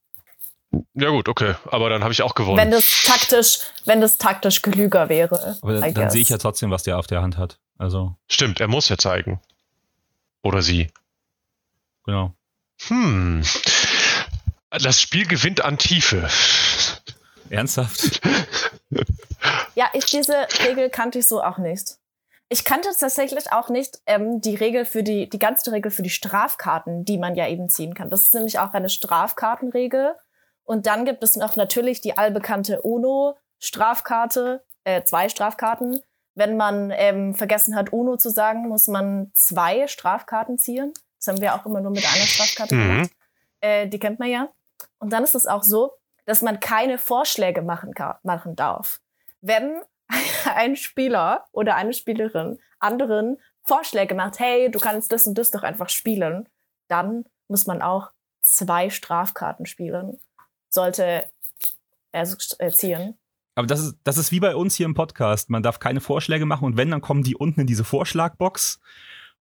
Ja gut, okay, aber dann habe ich auch gewonnen. Wenn das taktisch, wenn das taktisch klüger wäre. Aber dann, dann sehe ich ja trotzdem, was der auf der Hand hat. Also, Stimmt, er muss ja zeigen. Oder sie. genau. Hm. Das Spiel gewinnt an Tiefe. Ernsthaft? Ja, ich, diese Regel kannte ich so auch nicht. Ich kannte tatsächlich auch nicht ähm, die Regel für die, die ganze Regel für die Strafkarten, die man ja eben ziehen kann. Das ist nämlich auch eine Strafkartenregel. Und dann gibt es noch natürlich die allbekannte UNO-Strafkarte, äh, zwei Strafkarten. Wenn man ähm, vergessen hat, UNO zu sagen, muss man zwei Strafkarten ziehen. Das haben wir auch immer nur mit einer Strafkarte Mhm. gemacht. Äh, die kennt man ja. Und dann ist es auch so, dass man keine Vorschläge machen, ka- machen darf. Wenn ein Spieler oder eine Spielerin anderen Vorschläge macht, hey, du kannst das und das doch einfach spielen, dann muss man auch zwei Strafkarten spielen. Sollte er so ziehen. Aber das ist, das ist wie bei uns hier im Podcast. Man darf keine Vorschläge machen und wenn, dann kommen die unten in diese Vorschlagbox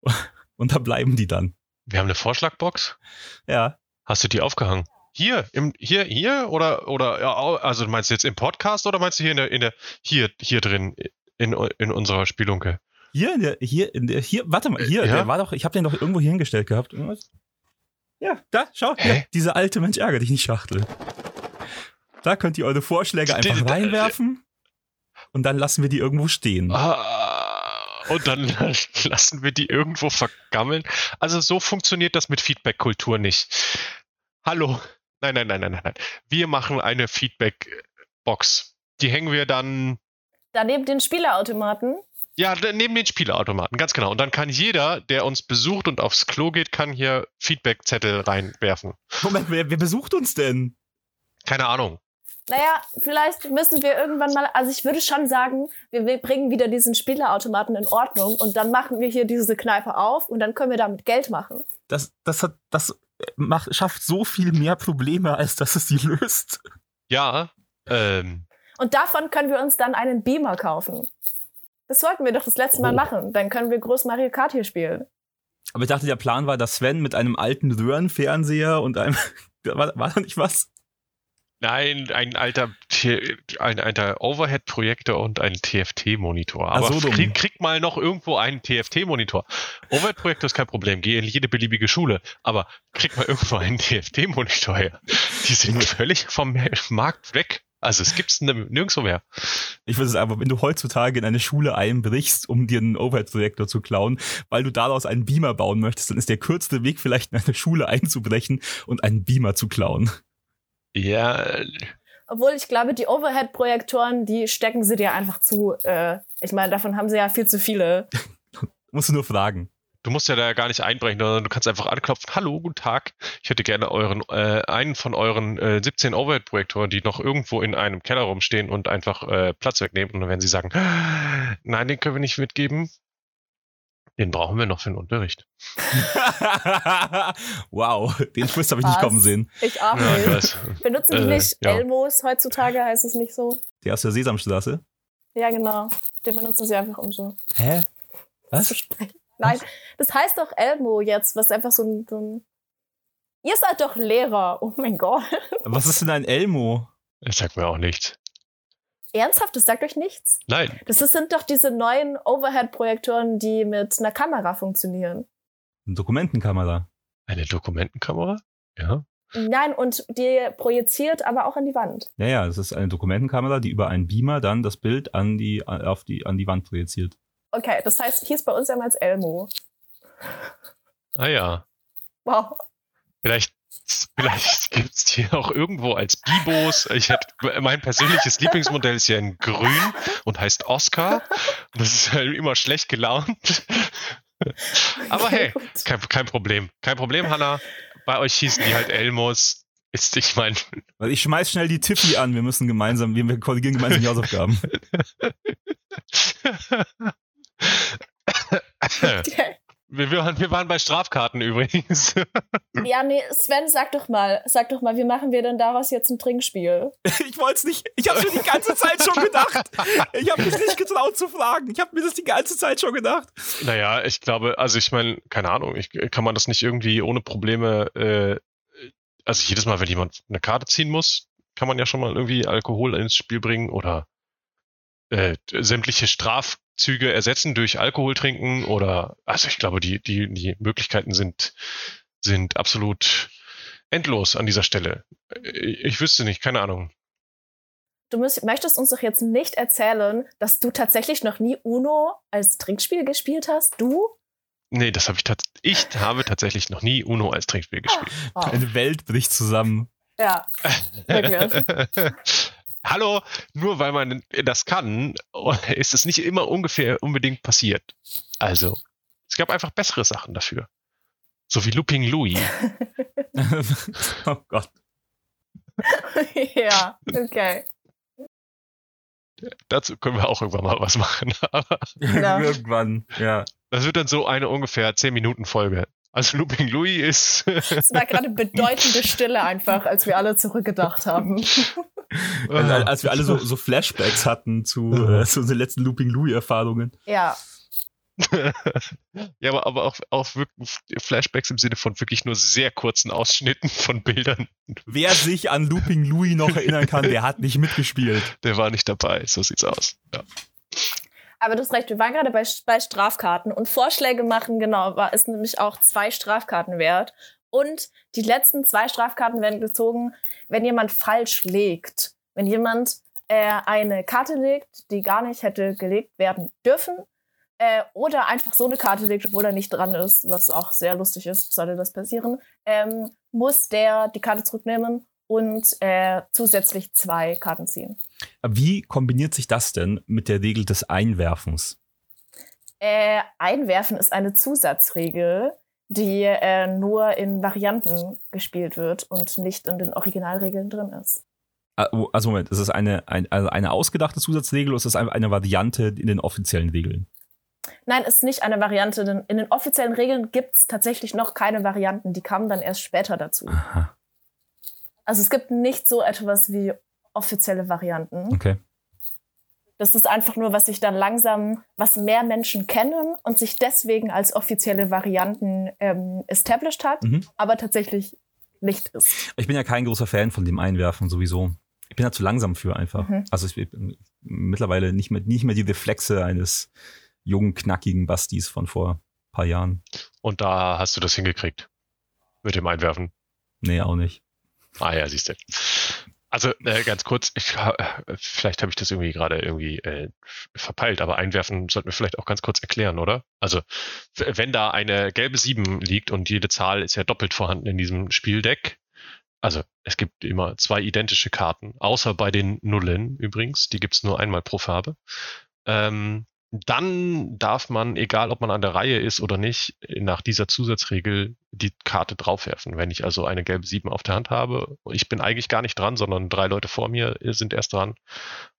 und da bleiben die dann. Wir haben eine Vorschlagbox. Ja. Hast du die aufgehangen? Hier, im, hier, hier oder oder ja, also du meinst jetzt im Podcast oder meinst du hier in der, in der hier hier drin in, in unserer Spielunke? Hier, in der, hier, in der, hier, warte mal, hier, Ja? der war doch, ich habe den doch irgendwo hier hingestellt gehabt. Ja, da, schau, Hä? hier, diese alte Mensch ärgere dich nicht Schachtel. Da könnt ihr eure Vorschläge einfach reinwerfen und dann lassen wir die irgendwo stehen. Ah, und dann lassen wir die irgendwo vergammeln. Also so funktioniert das mit Feedback-Kultur nicht. Hallo. Nein, nein, nein, nein, nein, nein. Wir machen eine Feedback-Box. Die hängen wir dann Daneben den Spielautomaten. ja neben den Spielautomaten, ganz genau. Und dann kann jeder, der uns besucht und aufs Klo geht, kann hier Feedback-Zettel reinwerfen. Moment, wer, wer besucht uns denn? Keine Ahnung. Naja, vielleicht müssen wir irgendwann mal, also ich würde schon sagen, wir, wir bringen wieder diesen Spielautomaten in Ordnung und dann machen wir hier diese Kneipe auf und dann können wir damit Geld machen. Das, das hat, das macht, schafft so viel mehr Probleme, als dass es die löst. Ja, ähm, Und davon können wir uns dann einen Beamer kaufen. Das wollten wir doch das letzte Mal Oh. machen. Dann können wir groß Mario Kart hier spielen. Aber ich dachte, der Plan war, dass Sven mit einem alten Röhrenfernseher und einem, war, war da nicht was? Nein, ein alter, ein alter Overhead-Projektor und ein TFT-Monitor. Aber so krieg, krieg mal noch irgendwo einen TFT-Monitor. Overhead-Projektor ist kein Problem, geh in jede beliebige Schule. Aber krieg mal irgendwo einen TFT-Monitor her. Die sind völlig vom Markt weg. Also es gibt's n- nirgendwo mehr. Ich würde sagen, wenn du heutzutage in eine Schule einbrichst, um dir einen Overhead-Projektor zu klauen, weil du daraus einen Beamer bauen möchtest, dann ist der kürzeste Weg vielleicht in eine Schule einzubrechen und einen Beamer zu klauen. Ja, Obwohl ich glaube, die Overhead-Projektoren, die stecken sie dir einfach zu. Äh, ich meine, davon haben sie ja viel zu viele. Musst du nur fragen. du musst ja da gar nicht einbrechen, sondern du kannst einfach anklopfen. Hallo, guten Tag. Ich hätte gerne euren, äh, einen von euren äh, 17 Overhead-Projektoren, die noch irgendwo in einem Keller rumstehen und einfach äh, Platz wegnehmen. Und dann werden sie sagen, nein, den können wir nicht mitgeben. Den brauchen wir noch für den Unterricht. wow, den Twist habe ich nicht kommen sehen. Ich auch Ja, ich nicht. weiß. Benutzen die Äh, nicht ja. Elmos heutzutage, heißt es nicht so? Der aus der Sesamstraße. Ja, genau. Den benutzen sie einfach, um so Hä? Was? Nein, das heißt doch Elmo jetzt, was einfach so ein, so ein. Ihr seid doch Lehrer. Oh mein Gott. Was ist denn ein Elmo? Das sagt mir auch nichts. Ernsthaft, das sagt euch nichts? Nein. Das ist- sind doch diese neuen Overhead-Projektoren, die mit einer Kamera funktionieren. Eine Dokumentenkamera. Eine Dokumentenkamera? Ja. Nein, und die projiziert aber auch an die Wand. Ja, ja, es ist eine Dokumentenkamera, die über einen Beamer dann das Bild an die, auf die, an die Wand projiziert. Okay, das heißt, hieß bei uns damals Elmo. Ah ja. Wow. Vielleicht, vielleicht gibt's die auch irgendwo als Bibos. Ich hätte, mein persönliches Lieblingsmodell ist ja in grün und heißt Oscar. Das ist halt immer schlecht gelaunt. Aber hey, kein, kein Problem. Kein Problem, Hanna. Bei euch hießen die halt Elmos. Ist, ich meine, Weil ich schmeiß schnell die Tiffy an, wir müssen gemeinsam, wir, wir korrigieren gemeinsam die Hausaufgaben. Okay. Wir, wir, waren, wir waren bei Strafkarten übrigens. Ja, nee, Sven, sag doch mal, sag doch mal, wie machen wir denn daraus jetzt ein Trinkspiel? ich wollte es nicht. Ich habe mir die ganze Zeit schon gedacht. Ich habe mich nicht getraut zu fragen. Ich habe mir das die ganze Zeit schon gedacht. Naja, ich glaube, also ich meine, keine Ahnung, ich, kann man das nicht irgendwie ohne Probleme, äh, also jedes Mal, wenn jemand eine Karte ziehen muss, kann man ja schon mal irgendwie Alkohol ins Spiel bringen oder äh, sämtliche Strafzüge ersetzen durch Alkohol trinken oder also ich glaube, die, die, die Möglichkeiten sind, sind absolut endlos an dieser Stelle. Ich, ich wüsste nicht, keine Ahnung. Du müsst, möchtest uns doch jetzt nicht erzählen, dass du tatsächlich noch nie Uno als Trinkspiel gespielt hast? Du? Nee, das habe ich tatsächlich. Ich habe tatsächlich noch nie Uno als Trinkspiel gespielt. Oh. Eine Welt bricht zusammen. Ja. Wirklich. Hallo, nur weil man das kann, ist es nicht immer ungefähr unbedingt passiert. Also, es gab einfach bessere Sachen dafür. So wie Looping Louis. oh Gott. ja, okay. Dazu können wir auch irgendwann mal was machen. ja. Irgendwann, ja. Das wird dann so eine ungefähr 10 Minuten Folge. Also Looping Louis ist. Es war gerade bedeutende Stille einfach, als wir alle zurückgedacht haben. Also, als wir alle so, so Flashbacks hatten zu, äh, zu unseren letzten Looping Louis-Erfahrungen. Ja. ja, aber, aber auch, auch wirklich Flashbacks im Sinne von wirklich nur sehr kurzen Ausschnitten von Bildern. Wer sich an Looping Louis noch erinnern kann, der hat nicht mitgespielt. Der war nicht dabei, so sieht's aus. Ja. Aber du hast recht, wir waren gerade bei, bei Strafkarten und Vorschläge machen, genau, war ist nämlich auch zwei Strafkarten wert. Und die letzten zwei Strafkarten werden gezogen, wenn jemand falsch legt. Wenn jemand äh, eine Karte legt, die gar nicht hätte gelegt werden dürfen. Äh, oder einfach so eine Karte legt, obwohl er nicht dran ist, was auch sehr lustig ist, sollte das passieren, ähm, muss der die Karte zurücknehmen und äh, zusätzlich zwei Karten ziehen. Wie kombiniert sich das denn mit der Regel des Einwerfens? Äh, Einwerfen ist eine Zusatzregel, die äh, nur in Varianten gespielt wird und nicht in den Originalregeln drin ist. Ah, oh, also Moment, ist es eine, ein, also eine ausgedachte Zusatzregel oder ist es eine Variante in den offiziellen Regeln? Nein, ist nicht eine Variante, denn in den offiziellen Regeln gibt es tatsächlich noch keine Varianten. Die kamen dann erst später dazu. Aha. Also es gibt nicht so etwas wie offizielle Varianten. Okay. Das ist einfach nur, was sich dann langsam, was mehr Menschen kennen und sich deswegen als offizielle Varianten ähm, established hat, Mhm. aber tatsächlich nicht ist. Ich bin ja kein großer Fan von dem Einwerfen sowieso. Ich bin da zu langsam für einfach. Mhm. Also ich bin mittlerweile nicht mehr, nicht mehr die Reflexe eines jungen, knackigen Bastis von vor ein paar Jahren. Und da hast du das hingekriegt. Mit dem Einwerfen. Nee, auch nicht. Ah ja, siehst du. Also äh, ganz kurz, ich, äh, vielleicht habe ich das irgendwie gerade irgendwie äh, verpeilt, aber einwerfen sollten wir vielleicht auch ganz kurz erklären, oder? Also wenn da eine gelbe 7 liegt und jede Zahl ist ja doppelt vorhanden in diesem Spieldeck, also es gibt immer zwei identische Karten, außer bei den Nullen übrigens, die gibt's nur einmal pro Farbe. Ähm, dann darf man, egal ob man an der Reihe ist oder nicht, nach dieser Zusatzregel die Karte draufwerfen. Wenn ich also eine gelbe 7 auf der Hand habe, ich bin eigentlich gar nicht dran, sondern drei Leute vor mir sind erst dran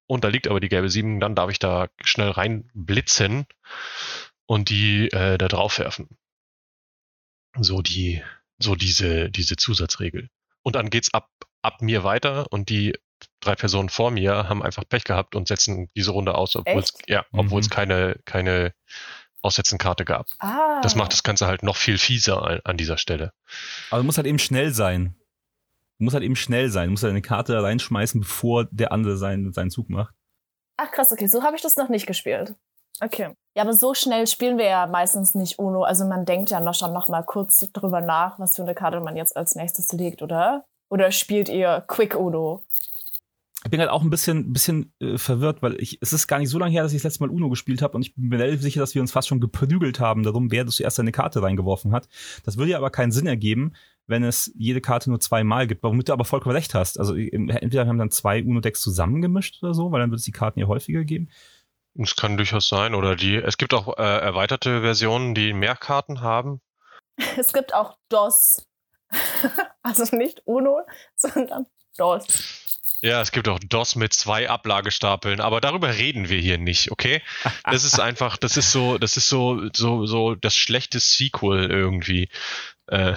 und da liegt aber die gelbe 7, dann darf ich da schnell reinblitzen und die äh, da draufwerfen. So die, so diese, diese Zusatzregel. Und dann geht's ab, ab mir weiter und die drei Personen vor mir haben einfach Pech gehabt und setzen diese Runde aus, obwohl es, ja, obwohl es Mhm. keine, keine Aussetzenkarte gab. Ah. Das macht das Ganze halt noch viel fieser an, an dieser Stelle. Aber du musst halt eben schnell sein. Du musst halt eben schnell sein. Du musst halt eine Karte da reinschmeißen, bevor der andere seinen, seinen Zug macht. Ach krass, okay, so habe ich das noch nicht gespielt. Okay. Ja, aber so schnell spielen wir ja meistens nicht Uno. Also man denkt ja noch schon noch mal kurz drüber nach, was für eine Karte man jetzt als nächstes legt, oder? Oder spielt ihr Quick Uno? Ich bin halt auch ein bisschen, bisschen äh, verwirrt, weil ich, es ist gar nicht so lange her, dass ich das letzte Mal Uno gespielt habe und ich bin mir relativ sicher, dass wir uns fast schon geprügelt haben darum, wer zuerst seine Karte reingeworfen hat. Das würde ja aber keinen Sinn ergeben, wenn es jede Karte nur zweimal gibt, womit du aber vollkommen recht hast. Also entweder haben dann zwei Uno-Decks zusammengemischt oder so, weil dann wird es die Karten ja häufiger geben. Es kann durchaus sein. Oder die, es gibt auch äh, erweiterte Versionen, die mehr Karten haben. Es gibt auch DOS. also nicht Uno, sondern DOS. Ja, es gibt auch DOS mit zwei Ablagestapeln, aber darüber reden wir hier nicht, okay? Das ist einfach, das ist so, das ist so, so, so das schlechte Sequel irgendwie. Äh,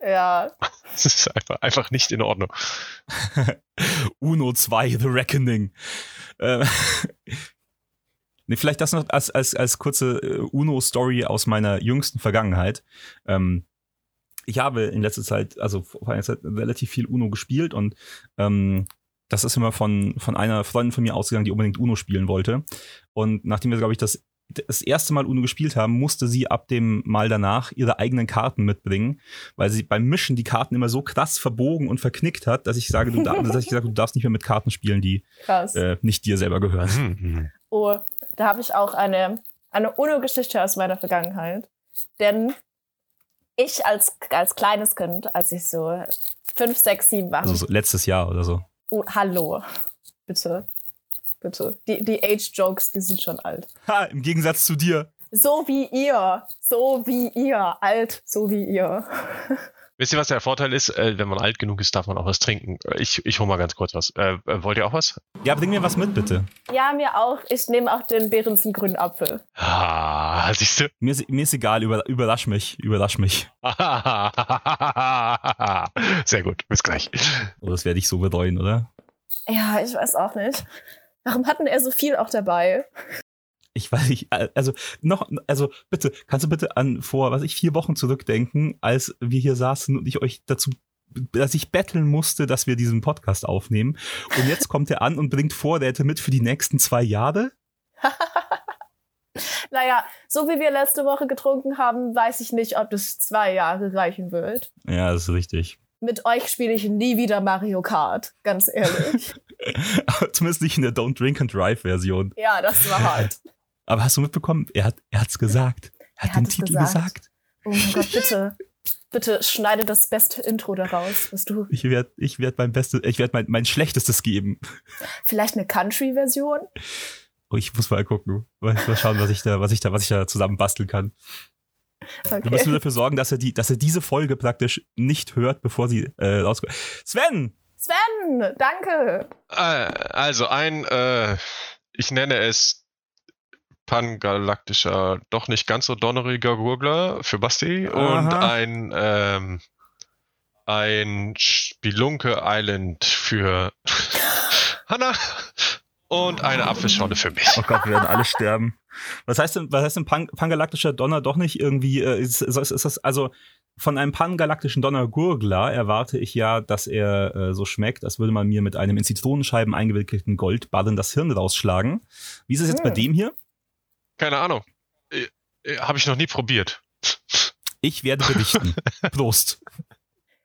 Ja. Das ist einfach, einfach nicht in Ordnung. Uno 2, The Reckoning. Äh, nee, vielleicht das noch als, als, als kurze äh, Uno-Story aus meiner jüngsten Vergangenheit. Ähm, ich habe in letzter Zeit, also vor einer Zeit, relativ viel Uno gespielt und ähm, das ist immer von, von einer Freundin von mir ausgegangen, die unbedingt Uno spielen wollte. Und nachdem wir, glaube ich, das das erste Mal Uno gespielt haben, musste sie ab dem Mal danach ihre eigenen Karten mitbringen, weil sie beim Mischen die Karten immer so krass verbogen und verknickt hat, dass ich sage, du, dass ich gesagt, du darfst nicht mehr mit Karten spielen, die äh, nicht dir selber gehören. Mhm. Oh, da habe ich auch eine, eine Uno-Geschichte aus meiner Vergangenheit. Denn ich als, als kleines Kind, als ich so fünf, sechs, sieben war. Also so letztes Jahr oder so. Oh, hallo. Bitte. Bitte. Die, die Age-Jokes, die sind schon alt. Ha, im Gegensatz zu dir. So wie ihr. So wie ihr. Alt, so wie ihr. Wisst ihr, was der Vorteil ist? Äh, wenn man alt genug ist, darf man auch was trinken. Ich, ich hole mal ganz kurz was. Äh, äh, wollt ihr auch was? Ja, bring mir was mit, bitte. Ja, mir auch. Ich nehme auch den Behrensen grünen Apfel. Ah, siehst du? Mir ist, mir ist egal, über, überrasch mich, überrasch mich. Sehr gut, bis gleich. Oh, das werde ich so bereuen, oder? Ja, ich weiß auch nicht. Warum hatten er so viel auch dabei? Ich weiß nicht, also noch, also bitte, kannst du bitte an vor, was ich, vier Wochen zurückdenken, als wir hier saßen und ich euch dazu, dass ich betteln musste, dass wir diesen Podcast aufnehmen. Und jetzt kommt er an und bringt Vorräte mit für die nächsten zwei Jahre? naja, so wie wir letzte Woche getrunken haben, weiß ich nicht, ob das zwei Jahre reichen wird. Ja, das ist richtig. Mit euch spiele ich nie wieder Mario Kart, ganz ehrlich. Zumindest nicht in der Don't Drink and Drive Version. Ja, das war hart. Aber hast du mitbekommen? Er hat er hat's gesagt. Er hat Er den hat es Titel gesagt. gesagt. Oh mein Gott, bitte. Bitte schneide das beste Intro daraus, was du. Ich werde ich werd mein Bestes, ich werde mein, mein Schlechtestes geben. Vielleicht eine Country-Version? Oh, ich muss mal gucken. Mal mal schauen, was ich da, was ich da, was ich da zusammen basteln kann. Wir müssen Okay. nur dafür sorgen, dass er die, dass er diese Folge praktisch nicht hört, bevor sie äh, rauskommt. Sven! Sven, danke. Äh, also ein, äh, ich nenne es pangalaktischer, doch nicht ganz so donneriger Gurgler für Basti und Aha. ein, ähm, ein Spelunke Island für Hanna und eine Apfelschorle für mich. Oh Gott, wir werden alle sterben. Was heißt denn, was heißt denn Pan pangalaktischer Donner doch nicht irgendwie, äh, ist, ist, ist das, also von einem pangalaktischen Donnergurgler erwarte ich ja, dass er äh, so schmeckt, als würde man mir mit einem in Zitronenscheiben eingewickelten Goldballen das Hirn rausschlagen. Wie ist es jetzt bei Hm. dem hier? Keine Ahnung. Äh, äh, Habe ich noch nie probiert. Ich werde berichten. Prost.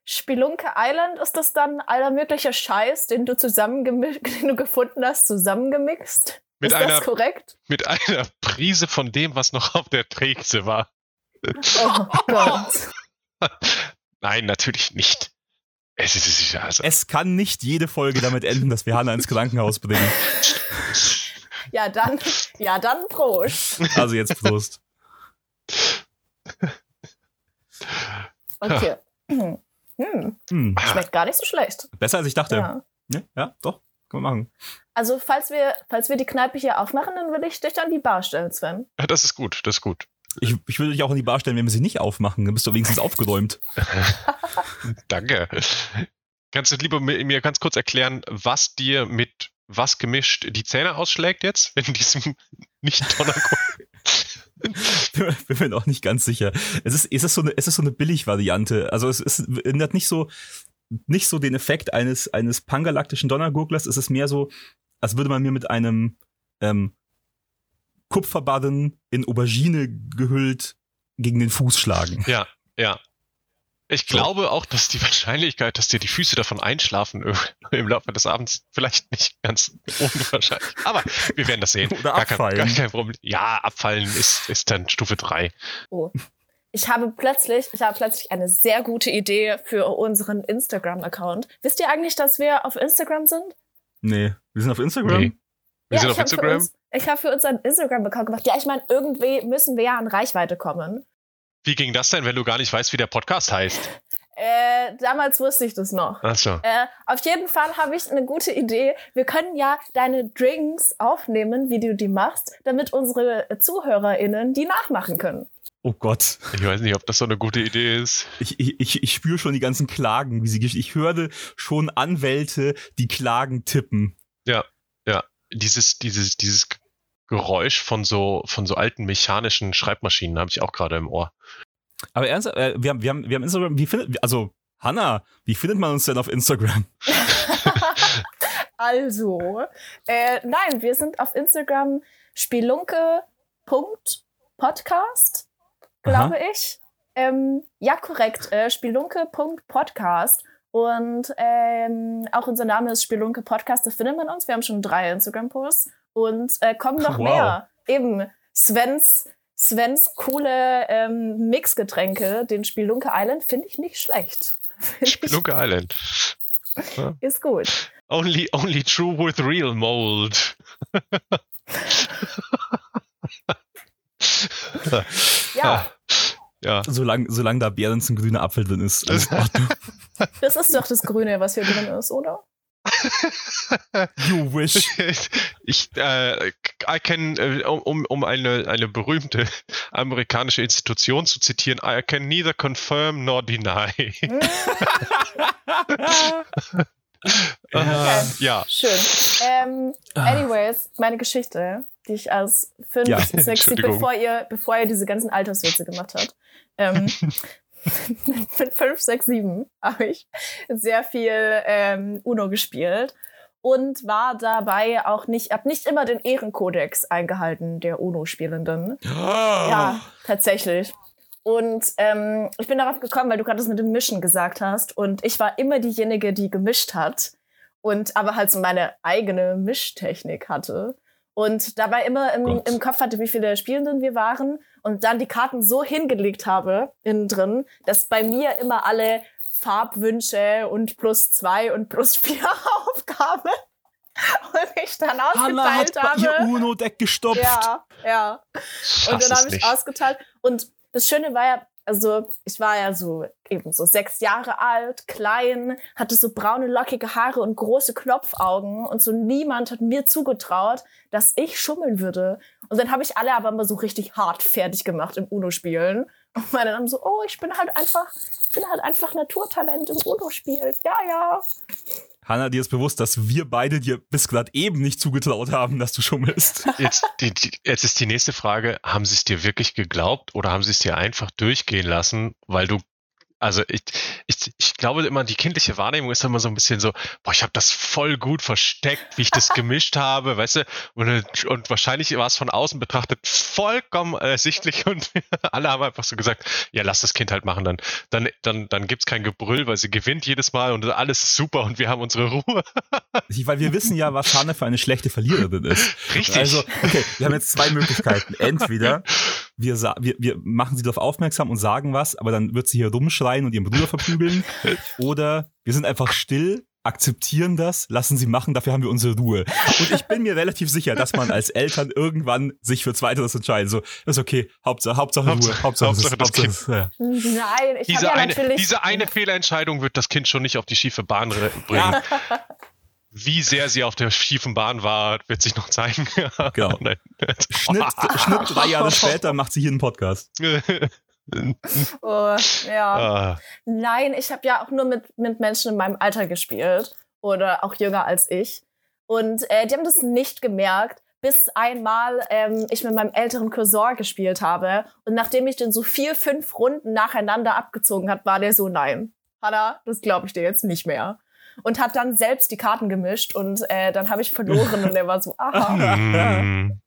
Spelunke Island ist das dann aller möglicher Scheiß, den du zusammengemixt, den du gefunden hast, zusammengemixt? Mit ist einer- das korrekt? Mit einer Prise von dem, was noch auf der Trägse war. Oh Gott. Nein, natürlich nicht. Es ist, es ist also, Es kann nicht jede Folge damit enden, dass wir Hannah ins Krankenhaus bringen. Ja, dann, ja, dann Prost. Also jetzt Prost. Okay. Hm. Hm, Hm, schmeckt gar nicht so schlecht. besser als ich dachte. Ja. Ja, ja doch. Können wir machen. Also, falls wir, falls wir die Kneipe hier aufmachen, dann würde ich dich an die Bar stellen, Sven. Ja, das ist gut, das ist gut. Ich, ich würde dich auch in die Bar stellen, wenn wir sie nicht aufmachen. Dann bist du wenigstens aufgeräumt. Danke. Kannst du lieber mi- mir ganz kurz erklären, was dir mit was gemischt die Zähne ausschlägt jetzt, in diesem nicht Donnergurken? Bin mir noch nicht ganz sicher. Es ist, es ist so eine, es ist so eine Billig-Variante. Also es ist, ändert nicht so, nicht so den Effekt eines, eines pangalaktischen Donnergurglers. Es ist mehr so, als würde man mir mit einem ähm, Kupferbarren in Aubergine gehüllt gegen den Fuß schlagen. Ja, ja. Ich So. glaube auch, dass die Wahrscheinlichkeit, dass dir die Füße davon einschlafen im- Laufe des Abends vielleicht nicht ganz unwahrscheinlich. Aber wir werden das sehen. Oder gar kein, abfallen. gar kein Problem. Ja, abfallen ist, ist dann Stufe 3. Oh. Ich habe plötzlich, ich habe plötzlich eine sehr gute Idee für unseren Instagram-Account. Wisst ihr eigentlich, dass wir auf Instagram sind? Nee, wir sind auf Instagram. Nee. Wir sind ich auf habe für Instagram. uns, ich habe für uns einen Instagram-Account gemacht. Ja, ich meine, irgendwie müssen wir ja an Reichweite kommen. Wie ging das denn, wenn du gar nicht weißt, wie der Podcast heißt? Äh, damals wusste ich das noch. Achso. Äh, auf jeden Fall habe ich eine gute Idee. Wir können ja deine Drinks aufnehmen, wie du die machst, damit unsere ZuhörerInnen die nachmachen können. Oh Gott. Ich weiß nicht, ob das so eine gute Idee ist. Ich, ich, ich, spüre schon die ganzen Klagen, wie sie Ich höre schon Anwälte, die Klagen tippen. Ja, ja. Dieses, dieses, dieses Geräusch von so, von so alten mechanischen Schreibmaschinen habe ich auch gerade im Ohr. Aber ernsthaft, äh, wir, haben, wir, haben, wir haben Instagram. Wie findet, also, Hanna, wie findet man uns denn auf Instagram? Also, äh, nein, wir sind auf Instagram spelunke.podcast, glaube ich. Ähm, ja, korrekt, äh, spelunke.podcast. Und ähm, auch unser Name ist Spelunke Podcast, da findet man uns. Wir haben schon drei Instagram-Posts und äh, kommen noch Wow. mehr. Eben Svens, Svens coole ähm, Mixgetränke, den Spelunke Island, finde ich nicht schlecht. Spelunke Island. Ist gut. Only, only true with real mold. Ja, Ja. Solange solang da Behrens ein grüner Apfel drin ist. Alles das ist doch das Grüne, was hier drin ist, oder? you wish. Ich, äh, I can, äh, um, um eine, eine berühmte amerikanische Institution zu zitieren, I can neither confirm nor deny. Okay. ja, Schön. Ähm, anyways, meine Geschichte, die ich als 5, Ja, 6, Entschuldigung. bevor ihr, bevor ihr diese ganzen Alterswitze gemacht habt. Ähm, mit 5, 6, 7 habe ich sehr viel ähm, Uno gespielt und war dabei auch nicht, habe nicht immer den Ehrenkodex eingehalten der Uno-Spielenden. Ja, tatsächlich. Und ähm, ich bin darauf gekommen, weil du gerade das mit dem Mischen gesagt hast. Und ich war immer diejenige, die gemischt hat. Und aber halt so meine eigene Mischtechnik hatte. Und dabei immer im, im Kopf hatte, wie viele Spielenden wir waren. Und dann die Karten so hingelegt habe, innen drin, dass bei mir immer alle Farbwünsche und plus zwei und plus vier Aufgaben und ich dann Hanna ausgeteilt hat bei ihr habe. Uno-Deck gestopft. Ja, ja. Und dann habe ich ausgeteilt. Und das Schöne war ja, also ich war ja so eben so sechs Jahre alt, klein, hatte so braune, lockige Haare und große Knopfaugen und so niemand hat mir zugetraut, dass ich schummeln würde. Und dann habe ich alle aber immer so richtig hart fertig gemacht im Uno-Spielen. Und meine dann so, oh, ich bin halt einfach, ich bin halt einfach Naturtalent im Uno-Spiel. Ja, ja. Hanna, dir ist bewusst, dass wir beide dir bis gerade eben nicht zugetraut haben, dass du schummelst. Jetzt, die, die, jetzt ist die nächste Frage, haben sie es dir wirklich geglaubt oder haben sie es dir einfach durchgehen lassen, weil du, also ich, ich, ich glaube immer, die kindliche Wahrnehmung ist immer so ein bisschen so, boah, ich habe das voll gut versteckt, wie ich das gemischt habe, weißt du, und, und wahrscheinlich war es von außen betrachtet vollkommen ersichtlich und alle haben einfach so gesagt, ja, lass das Kind halt machen, dann, dann, dann, dann gibt's kein Gebrüll, weil sie gewinnt jedes Mal und alles ist super und wir haben unsere Ruhe. Weil wir wissen ja, was Hanna für eine schlechte Verliererin ist. Richtig. Also, okay, wir haben jetzt zwei Möglichkeiten. Entweder wir, sa- wir, wir machen sie darauf aufmerksam und sagen was, aber dann wird sie hier rumschreien und ihren Bruder verprügeln. Oder wir sind einfach still, akzeptieren das, lassen sie machen, dafür haben wir unsere Ruhe. Und ich bin mir relativ sicher, dass man als Eltern irgendwann sich für Zweiteres entscheidet. So, ist okay, Hauptsache, Hauptsache Ruhe, Hauptsache- Hauptsache, Hauptsache das Hauptsache, es- ja. Nein, ich habe diese, ja eine, natürlich. diese eine Fehlentscheidung wird das Kind schon nicht auf die schiefe Bahn bringen. Wie sehr sie auf der schiefen Bahn war, wird sich noch zeigen. Genau. Nein. Schnitt, Schnitt drei Jahre später macht sie hier einen Podcast. Oh, ja. Ah, Nein, ich habe ja auch nur mit, mit Menschen in meinem Alter gespielt oder auch jünger als ich. Und äh, die haben das nicht gemerkt, bis einmal ähm, ich mit meinem älteren Cousin gespielt habe. Und nachdem ich den so vier, fünf Runden nacheinander abgezogen hat, war der so, nein, Hanna, das glaube ich dir jetzt nicht mehr. Und hat dann selbst die Karten gemischt und äh, dann habe ich verloren und er war so, aha.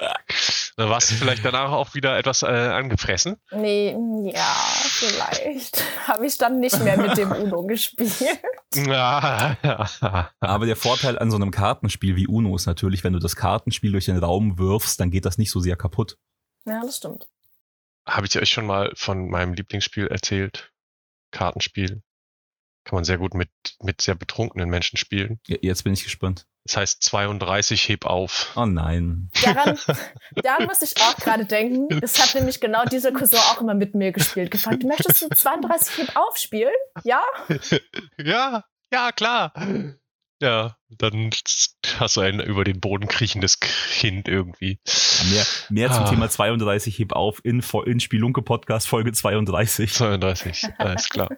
Dann warst du vielleicht danach auch wieder etwas äh, angefressen. Nee, ja, vielleicht. habe ich dann nicht mehr mit dem Uno gespielt. Aber der Vorteil an so einem Kartenspiel wie Uno ist natürlich, wenn du das Kartenspiel durch den Raum wirfst, dann geht das nicht so sehr kaputt. Ja, das stimmt. Habe ich euch schon mal von meinem Lieblingsspiel erzählt? Kartenspiel. Kann man sehr gut mit, mit sehr betrunkenen Menschen spielen. Ja, Jetzt bin ich gespannt. Das heißt 32 heb auf. Oh nein. Daran, daran muss ich auch gerade denken. Das hat nämlich genau dieser Cousin auch immer mit mir gespielt. Gefragt, möchtest du 32 Hip aufspielen? Ja? Ja, ja, klar. Ja, dann hast du ein über den Boden kriechendes Kind irgendwie. Mehr, mehr zum Ah. Thema 32 heb auf in, in Spielunke Podcast Folge 32. 32, alles klar.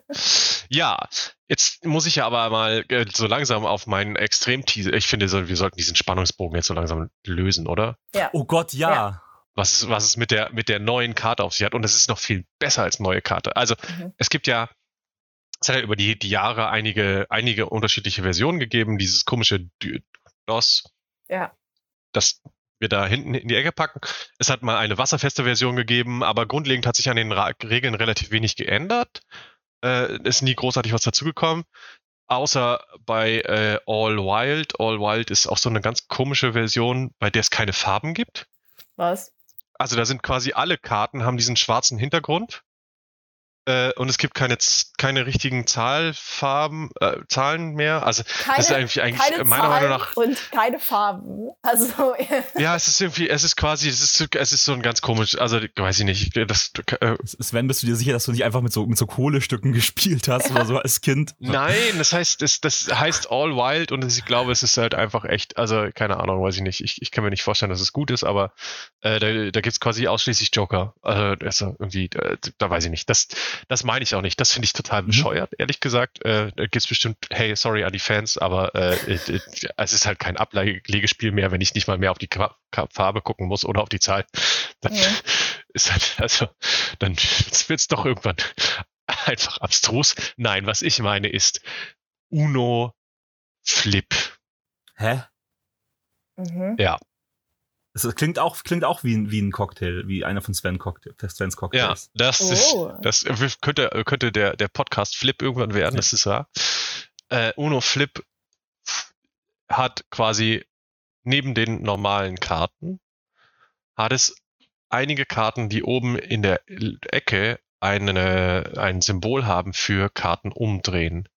Ja, jetzt muss ich ja aber mal äh, so langsam auf meinen Extrem-Teaser. Ich finde, so, wir sollten diesen Spannungsbogen jetzt so langsam lösen, oder? Oh Gott, ja. Ja. Was, es- was es mit der, mit der neuen Karte auf sich hat. Und es ist noch viel besser als neue Karte. Also, Mhm. es gibt ja, es hat ja über die, die Jahre einige, einige unterschiedliche Versionen gegeben. Dieses komische DOS, Ja. das wir da hinten in die Ecke packen. Es hat mal eine wasserfeste Version gegeben, aber grundlegend hat sich an den Ra Regeln relativ wenig geändert. Äh, ist nie großartig was dazugekommen. Außer bei äh, All Wild. All Wild ist auch so eine ganz komische Version, bei der es keine Farben gibt. Was? Also da sind quasi alle Karten, haben diesen schwarzen Hintergrund. Äh, und es gibt keine, keine richtigen Zahlfarben, äh, Zahlen mehr. Also Keine, das ist eigentlich, eigentlich keine meiner Meinung Zahlen nach und keine Farben. Also, Ja, es ist irgendwie, es ist quasi, es ist, so- es ist so ein ganz komisch, also weiß ich nicht, das, äh, Sven, bist du dir sicher, dass du nicht einfach mit so, mit so Kohlestücken gespielt hast oder so als Kind? nein, das heißt, das, das heißt All Wild und ich glaube, es ist halt einfach echt, also keine Ahnung, weiß ich nicht, ich, ich kann mir nicht vorstellen, dass es gut ist, aber äh, da, da gibt's quasi ausschließlich Joker, also, also irgendwie, äh, da weiß ich nicht, das, das meine ich auch nicht, das finde ich total Mhm. bescheuert, ehrlich gesagt, äh, da gibt's bestimmt, hey, sorry an die Fans, aber äh, äh, es ist halt kein Ablegespiel mehr, wenn ich nicht mal mehr auf die Qua- Farbe gucken muss oder auf die Zahl, dann Mhm. ist halt, also, dann wird's doch irgendwann einfach abstrus. Nein, was ich meine ist Uno Flip. Hä? mhm. Das klingt auch, klingt auch wie, ein- wie ein Cocktail, wie einer von Sven Cocktail, Svens Ja, Cocktails. das Oh. ist, das könnte, könnte der, der Podcast Flip irgendwann werden, das ist wahr. Äh, Uno Flip hat quasi neben den normalen Karten, hat es einige Karten, die oben in der Ecke eine, ein Symbol haben für Karten umdrehen.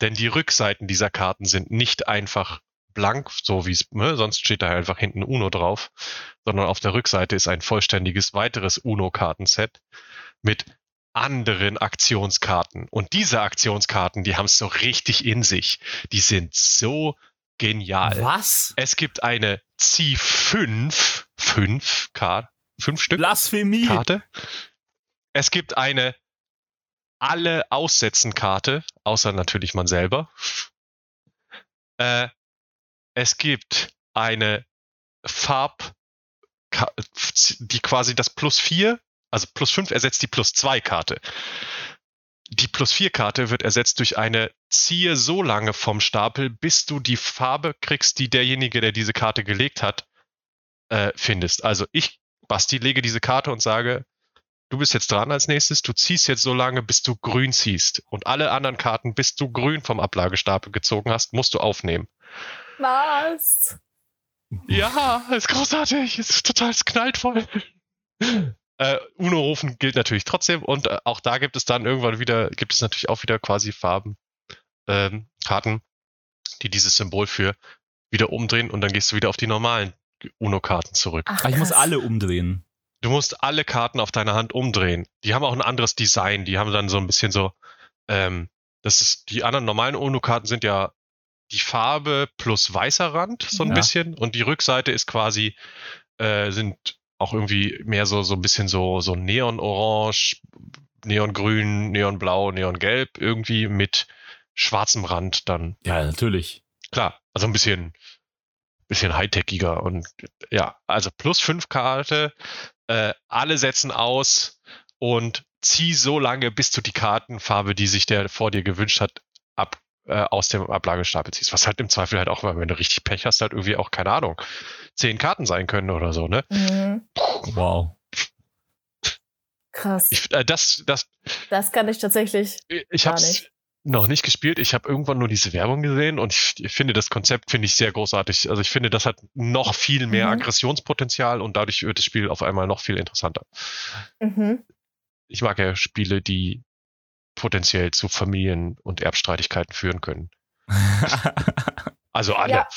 Denn die Rückseiten dieser Karten sind nicht einfach blank, so wie es, ne, sonst steht da einfach hinten Uno drauf, sondern auf der Rückseite ist ein vollständiges weiteres Uno-Kartenset mit anderen Aktionskarten. Und diese Aktionskarten, die haben es so richtig in sich. Die sind so genial. Was? Es gibt eine C5, 5 Karte, 5 Stück Blasphemie! Karte. Es gibt eine alle aussetzen Karte, außer natürlich man selber. Äh, es gibt eine Farb, die quasi das plus 4, also plus 5 ersetzt die plus 2 Karte. Die plus 4 Karte wird ersetzt durch eine ziehe so lange vom Stapel, bis du die Farbe kriegst, die derjenige, der diese Karte gelegt hat, äh, findest. Also ich, Basti, lege diese Karte und sage, du bist jetzt dran als nächstes, du ziehst jetzt so lange, bis du grün ziehst. Und alle anderen Karten, bis du grün vom Ablagestapel gezogen hast, musst du aufnehmen. Was? Ja, ist großartig, ist total, es knallt voll. Äh, Uno-Rufen gilt natürlich trotzdem und äh, auch da gibt es dann irgendwann wieder, gibt es natürlich auch wieder quasi Farben, ähm, Karten, die dieses Symbol für wieder umdrehen und dann gehst du wieder auf die normalen Uno-Karten zurück. Ach, Ah, ich muss alle umdrehen. Du musst alle Karten auf deiner Hand umdrehen. Die haben auch ein anderes Design. Die haben dann so ein bisschen so, ähm, das ist, die anderen normalen UNO-Karten sind ja die Farbe plus weißer Rand, so ein Ja. bisschen. Und die Rückseite ist quasi, äh, sind auch irgendwie mehr so, so ein bisschen so, so Neon-Orange, Neongrün, Neonblau, Neongelb, irgendwie mit schwarzem Rand dann Ja, natürlich. klar, also ein bisschen, bisschen high-techiger und ja, also plus fünf Karte, äh, alle setzen aus und zieh so lange, bis du die Kartenfarbe, die sich der vor dir gewünscht hat, ab, äh, aus dem Ablagestapel ziehst. Was halt im Zweifel halt auch, wenn du richtig Pech hast, halt irgendwie auch, keine Ahnung, zehn Karten sein können oder so, ne? Mhm. Wow. Krass. Ich, äh, das, das, Das kann ich tatsächlich. ich habe nicht. noch nicht gespielt. Ich habe irgendwann nur diese Werbung gesehen und ich, ich finde das Konzept finde ich sehr großartig. Also ich finde, das hat noch viel mehr Mhm. Aggressionspotenzial und dadurch wird das Spiel auf einmal noch viel interessanter. Mhm. Ich mag ja Spiele, die potenziell zu Familien- und Erbstreitigkeiten führen können. Also alle. Ja.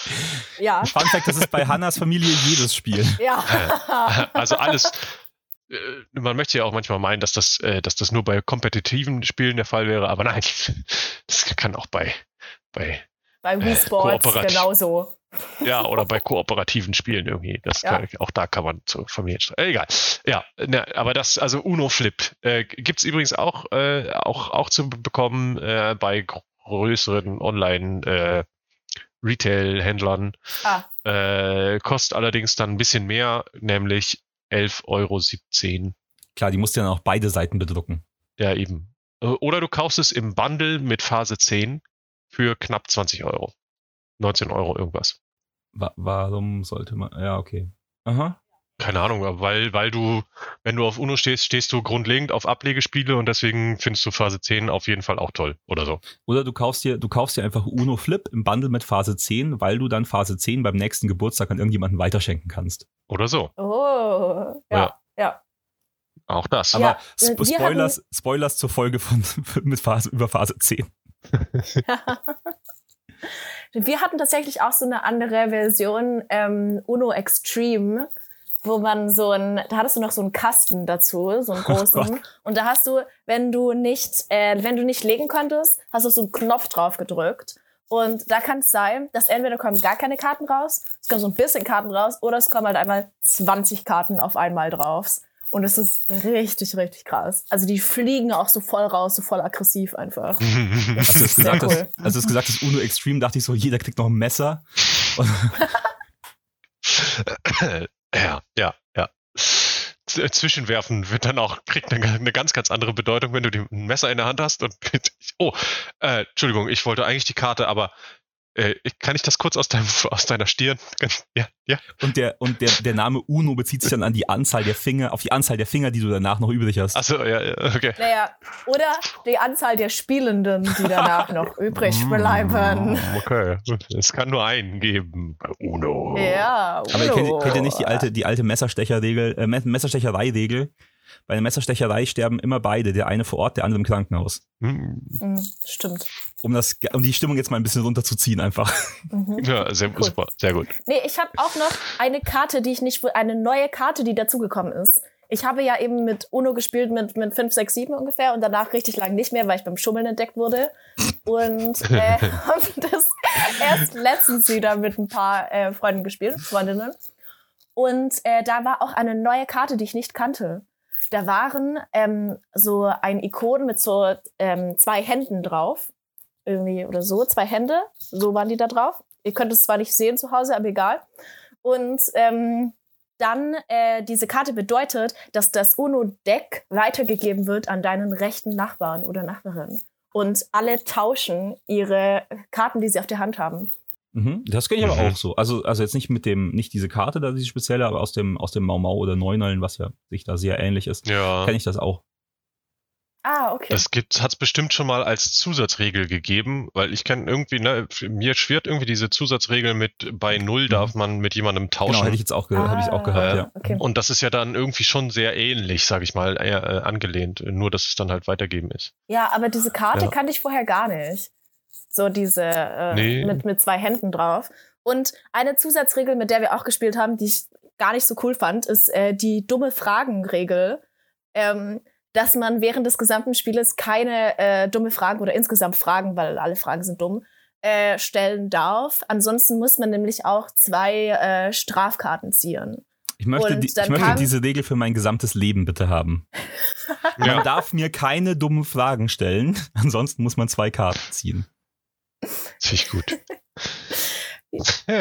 Ja. Fun Fact, das ist bei Hannas Familie jedes Spiel. Ja. Also alles. äh, Man möchte ja auch manchmal meinen, dass das, äh, dass das nur bei kompetitiven Spielen der Fall wäre, aber nein, das kann auch bei, bei Bei Wii Sports Kooperativ. genauso. Ja, oder bei kooperativen Spielen irgendwie. Das Ja. kann, auch da kann man zur Familie äh, Egal. Ja, ne, aber das, also Uno Flip, äh, gibt's übrigens auch, äh, auch, auch zu bekommen äh, bei größeren Online äh, Retail-Händlern. Ah, Äh, kostet allerdings dann ein bisschen mehr, nämlich 11,17 Euro. Klar, die musst du dann auch beide Seiten bedrucken. Ja, eben. Äh, Oder du kaufst es im Bundle mit Phase 10 für knapp 20 Euro. 19 Euro irgendwas. Wa warum sollte man. Ja, okay. Aha. Keine Ahnung, weil, weil du, wenn du auf Uno stehst, stehst du grundlegend auf Ablegespiele und deswegen findest du Phase 10 auf jeden Fall auch toll oder so. Oder du kaufst dir, du kaufst dir einfach Uno Flip im Bundle mit Phase 10, weil du dann Phase 10 beim nächsten Geburtstag an irgendjemanden weiterschenken kannst. Oder so. oh. Ja, Ja. ja. Auch das. Aber Ja, Sp wir Spoilers, Spoilers zur Folge von mit Phase, über Phase 10. Wir hatten tatsächlich auch so eine andere Version, ähm, Uno Extreme, wo man so ein, da hattest du noch so einen Kasten dazu, so einen Oh großen. Gott. und da hast du, wenn du nicht, äh, wenn du nicht legen konntest, hast du so einen Knopf drauf gedrückt. Und da kann es sein, dass entweder kommen gar keine Karten raus, es kommen so ein bisschen Karten raus, oder es kommen halt einmal 20 Karten auf einmal drauf. Und es ist richtig, richtig krass. Also die fliegen auch so voll raus, so voll aggressiv einfach. Als du es gesagt, cool. hast, als du es gesagt hast, Uno Extreme, dachte ich so, jeder kriegt noch ein Messer. Ja, ja, ja. Z- Zwischenwerfen wird dann auch, kriegt eine, eine ganz, ganz andere Bedeutung, wenn du ein Messer in der Hand hast und oh, äh, Entschuldigung, ich wollte eigentlich die Karte, aber äh, kann ich das kurz aus deinem aus deiner Stirn? Ja, ja. Und der, und der, der Name Uno bezieht sich dann an die Anzahl der Finger, auf die Anzahl der Finger, die du danach noch übrig hast. Achso, ja, ja, okay. Naja, oder die Anzahl der Spielenden, die danach noch übrig bleiben. Mm, Okay. Es kann nur einen geben. Uno. Ja, Aber ihr kennt, Uno. kennt ihr nicht die alte, die alte Messerstecherregel, äh, Me- Messerstecherei-Regel? Bei einer Messerstecherei sterben immer beide, der eine vor Ort, der andere im Krankenhaus. Hm. Mhm, stimmt. Um, das, um die Stimmung jetzt mal ein bisschen runterzuziehen einfach. Mhm. Ja, sehr Cool. super, sehr gut. Nee, ich habe auch noch eine Karte, die ich nicht, eine neue Karte, die dazugekommen ist. Ich habe ja eben mit Uno gespielt mit, mit 5, 6, 7 ungefähr und danach richtig lang nicht mehr, weil ich beim Schummeln entdeckt wurde. Und äh, habe das erst letztens wieder mit ein paar äh, Freunden gespielt, Freundinnen. Und äh, da war auch eine neue Karte, die ich nicht kannte. Da waren ähm, so ein Ikon mit so ähm, zwei Händen drauf. Irgendwie oder so, zwei Hände. So waren die da drauf. Ihr könnt es zwar nicht sehen zu Hause, aber egal. Und ähm, dann äh, diese Karte bedeutet, dass das UNO-Deck weitergegeben wird an deinen rechten Nachbarn oder Nachbarin. Und alle tauschen ihre Karten, die sie auf der Hand haben. Mhm. Das kenne ich aber Mhm. auch so. Also, also jetzt nicht mit dem, nicht diese Karte da, diese spezielle, aber aus dem, aus dem Mau Mau oder Neunallen, was ja sich da sehr ähnlich ist, Ja. kenne ich das auch. Ah, okay. Das gibt, hat's bestimmt schon mal als Zusatzregel gegeben, weil ich kenne irgendwie, ne, mir schwirrt irgendwie diese Zusatzregel mit bei Null darf man mit jemandem tauschen. Genau, hätte ich jetzt auch, ge hab ich auch gehabt, Ah, ja. Okay. Und das ist ja dann irgendwie schon sehr ähnlich, sag ich mal, äh, angelehnt, nur dass es dann halt weitergeben ist. Ja, aber diese Karte Ja. kannte ich vorher gar nicht. So diese äh, Nee. mit, mit zwei Händen drauf. Und eine Zusatzregel, mit der wir auch gespielt haben, die ich gar nicht so cool fand, ist äh, die dumme Fragen-Regel. Ähm, dass man während des gesamten Spieles keine äh, dumme Fragen oder insgesamt Fragen, weil alle Fragen sind dumm, äh, stellen darf. Ansonsten muss man nämlich auch zwei äh, Strafkarten ziehen. Ich möchte, die, ich möchte diese Regel für mein gesamtes Leben bitte haben. Man Ja, darf mir keine dummen Fragen stellen, ansonsten muss man zwei Karten ziehen. Finde ich gut.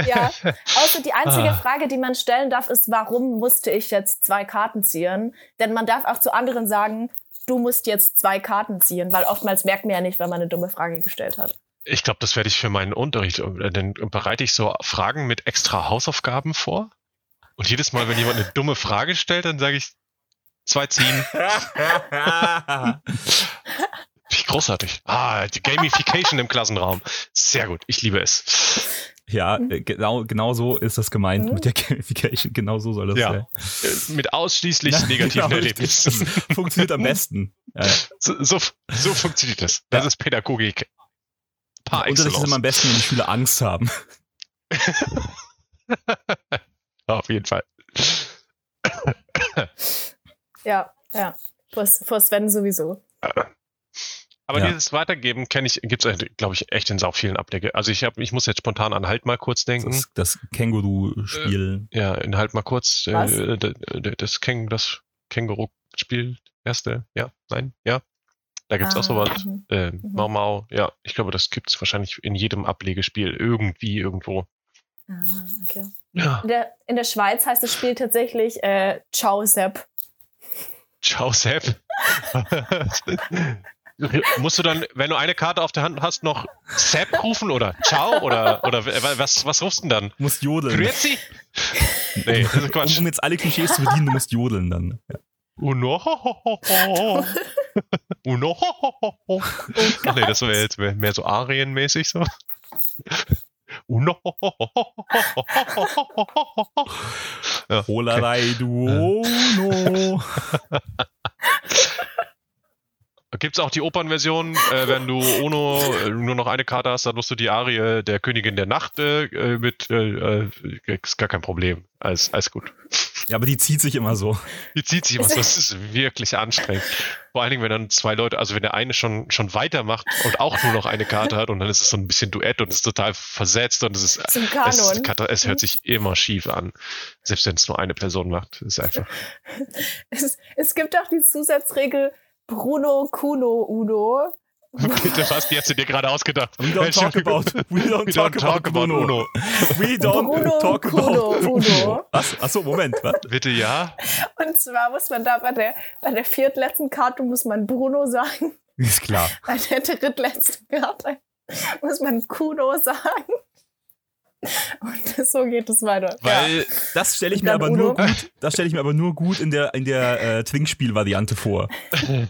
Ja, außer die einzige Ah. Frage, die man stellen darf, ist, warum musste ich jetzt zwei Karten ziehen? Denn man darf auch zu anderen sagen, du musst jetzt zwei Karten ziehen, weil oftmals merkt man ja nicht, wenn man eine dumme Frage gestellt hat. Ich glaube, das werde ich für meinen Unterricht, äh, dann bereite ich so Fragen mit extra Hausaufgaben vor. Und jedes Mal, wenn jemand eine dumme Frage stellt, dann sage ich zwei ziehen. Wie großartig. Ah, die Gamification im Klassenraum. Sehr gut. Ich liebe es. ja, äh, genau, genau so ist das gemeint Mhm. mit der Gamification. Genau so soll das Ja. sein. Äh, Mit ausschließlich Na, negativen genau. Erlebnissen. Das funktioniert am besten. Ja. So, so, so funktioniert das. Das Ja. ist Pädagogik. Par Und das ist immer am besten, wenn die Schüler Angst haben. Auf jeden Fall. Ja, ja. Vor, vor Sven sowieso. Aber Ja. dieses Weitergeben kenne ich, gibt es, glaube ich, echt in sau vielen Ablecke. Also ich habe, ich muss jetzt spontan an Halt mal kurz denken. Das, das Känguru-Spiel. ja, in Halt mal kurz, äh, das, Käng, das Känguru-Spiel, erste, ja, nein, ja. Da gibt's auch Ah, sowas. mhm. Äh, Mhm. Mau Mau, ja, ich glaube, das gibt's wahrscheinlich in jedem Ablegespiel irgendwie irgendwo. Ah, okay. Ja. In der, in der Schweiz heißt das Spiel tatsächlich äh, Ciao Sepp. Ciao, Sepp. Musst du dann, wenn du eine Karte auf der Hand hast, noch Sepp rufen oder Ciao oder, oder was, was rufst du denn dann? musst jodeln. Grüezi? Nee, das ist Um, Quatsch. um jetzt alle Klischees zu bedienen, du musst jodeln dann. Ja. Uno. Uno. Ach nee, das wäre jetzt mehr so Arienmäßig so. Uno. Ja, okay. Holerei Duono. Gibt's auch die Opernversion, äh, wenn du Ono äh, nur noch eine Karte hast, dann musst du die Arie der Königin der Nacht äh, äh, mit, äh, äh, ist gar kein Problem. Alles, alles gut. Ja, aber die zieht sich immer so. Die zieht sich was, das ist wirklich anstrengend. Vor allen Dingen, wenn dann zwei Leute, also wenn der eine schon, schon weitermacht und auch nur noch eine Karte hat und dann ist es so ein bisschen Duett und es ist total versetzt und es ist, Zum es, ist es hört sich immer schief an. Selbst wenn es nur eine Person macht. ist einfach. Es, es gibt auch die Zusatzregel Bruno Kuno Uno. Bitte was, die hast du dir gerade ausgedacht. We don't talk about, we don't We talk don't about, talk about Bruno. Uno. We don't Bruno talk Kuno about Uno. Was? Achso, Moment. Was? Bitte ja. Und zwar muss man da bei der, bei der viertletzten Karte muss man Bruno sagen. Ist klar. Bei der drittletzten Karte muss man Kuno sagen. Und so geht es weiter. Weil Das stelle ich mir aber nur gut, das stelle ich mir aber nur gut in der, in der äh, Twink-Spiel-Variante vor. ja.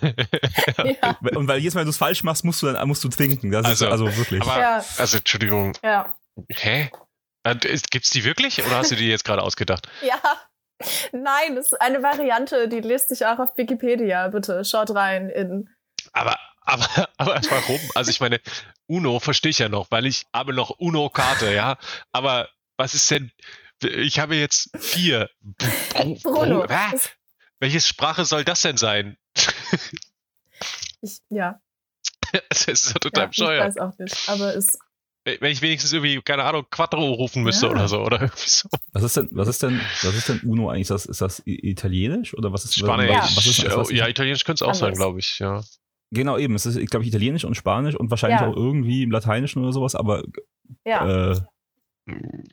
ja. Und weil jedes Mal, wenn du es falsch machst, musst du dann musst du twinken. Das Also, ist also wirklich. aber, Ja. also Entschuldigung, Ja. hä? Ist- Gibt's die wirklich oder hast du die jetzt gerade ausgedacht? Ja. Nein, das ist eine Variante, die liest sich auch auf Wikipedia. Bitte schaut rein in. Aber, aber, aber warum? Also ich meine, Uno verstehe ich ja noch, weil ich habe noch Uno-Karte, ja. Aber was ist denn? Ich habe jetzt vier. Bru- Bruno. Bru- Hä? Das- Welche Sprache soll das denn sein? Ich, ja, Das ist ja ja, total ich bescheuert. weiß auch nicht. Aber es. Wenn ich wenigstens irgendwie, keine Ahnung, Quattro rufen müsste Ja. oder so. Oder irgendwie so. Was ist denn, was ist denn, was ist denn Uno eigentlich? Ist das, ist das Italienisch oder was ist Spanisch. Was, was ist, was, Oh, ja, Italienisch könnte es auch sein, Anders. glaube ich, ja. Genau, eben. Es ist, ich glaube, Italienisch und Spanisch und wahrscheinlich Ja. auch irgendwie im Lateinischen oder sowas, aber Ja. äh,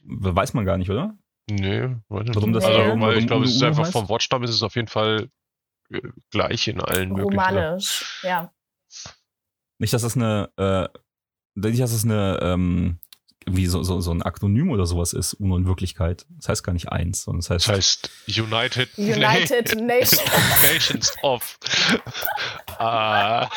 weiß man gar nicht, oder? Nee, weiß nicht. Warum das- also, warum- weil ich warum glaube, es ist einfach heißt? vom Wortstamm ist es auf jeden Fall äh, gleich in allen möglichen. Romanisch. Ja. Nicht, dass das eine, äh, nicht, dass das eine, ähm, irgendwie so, so, so ein Akronym oder sowas ist, Uno in Wirklichkeit. Das heißt gar nicht eins, sondern das heißt, Das heißt United, United Nations. Nations of. Ah,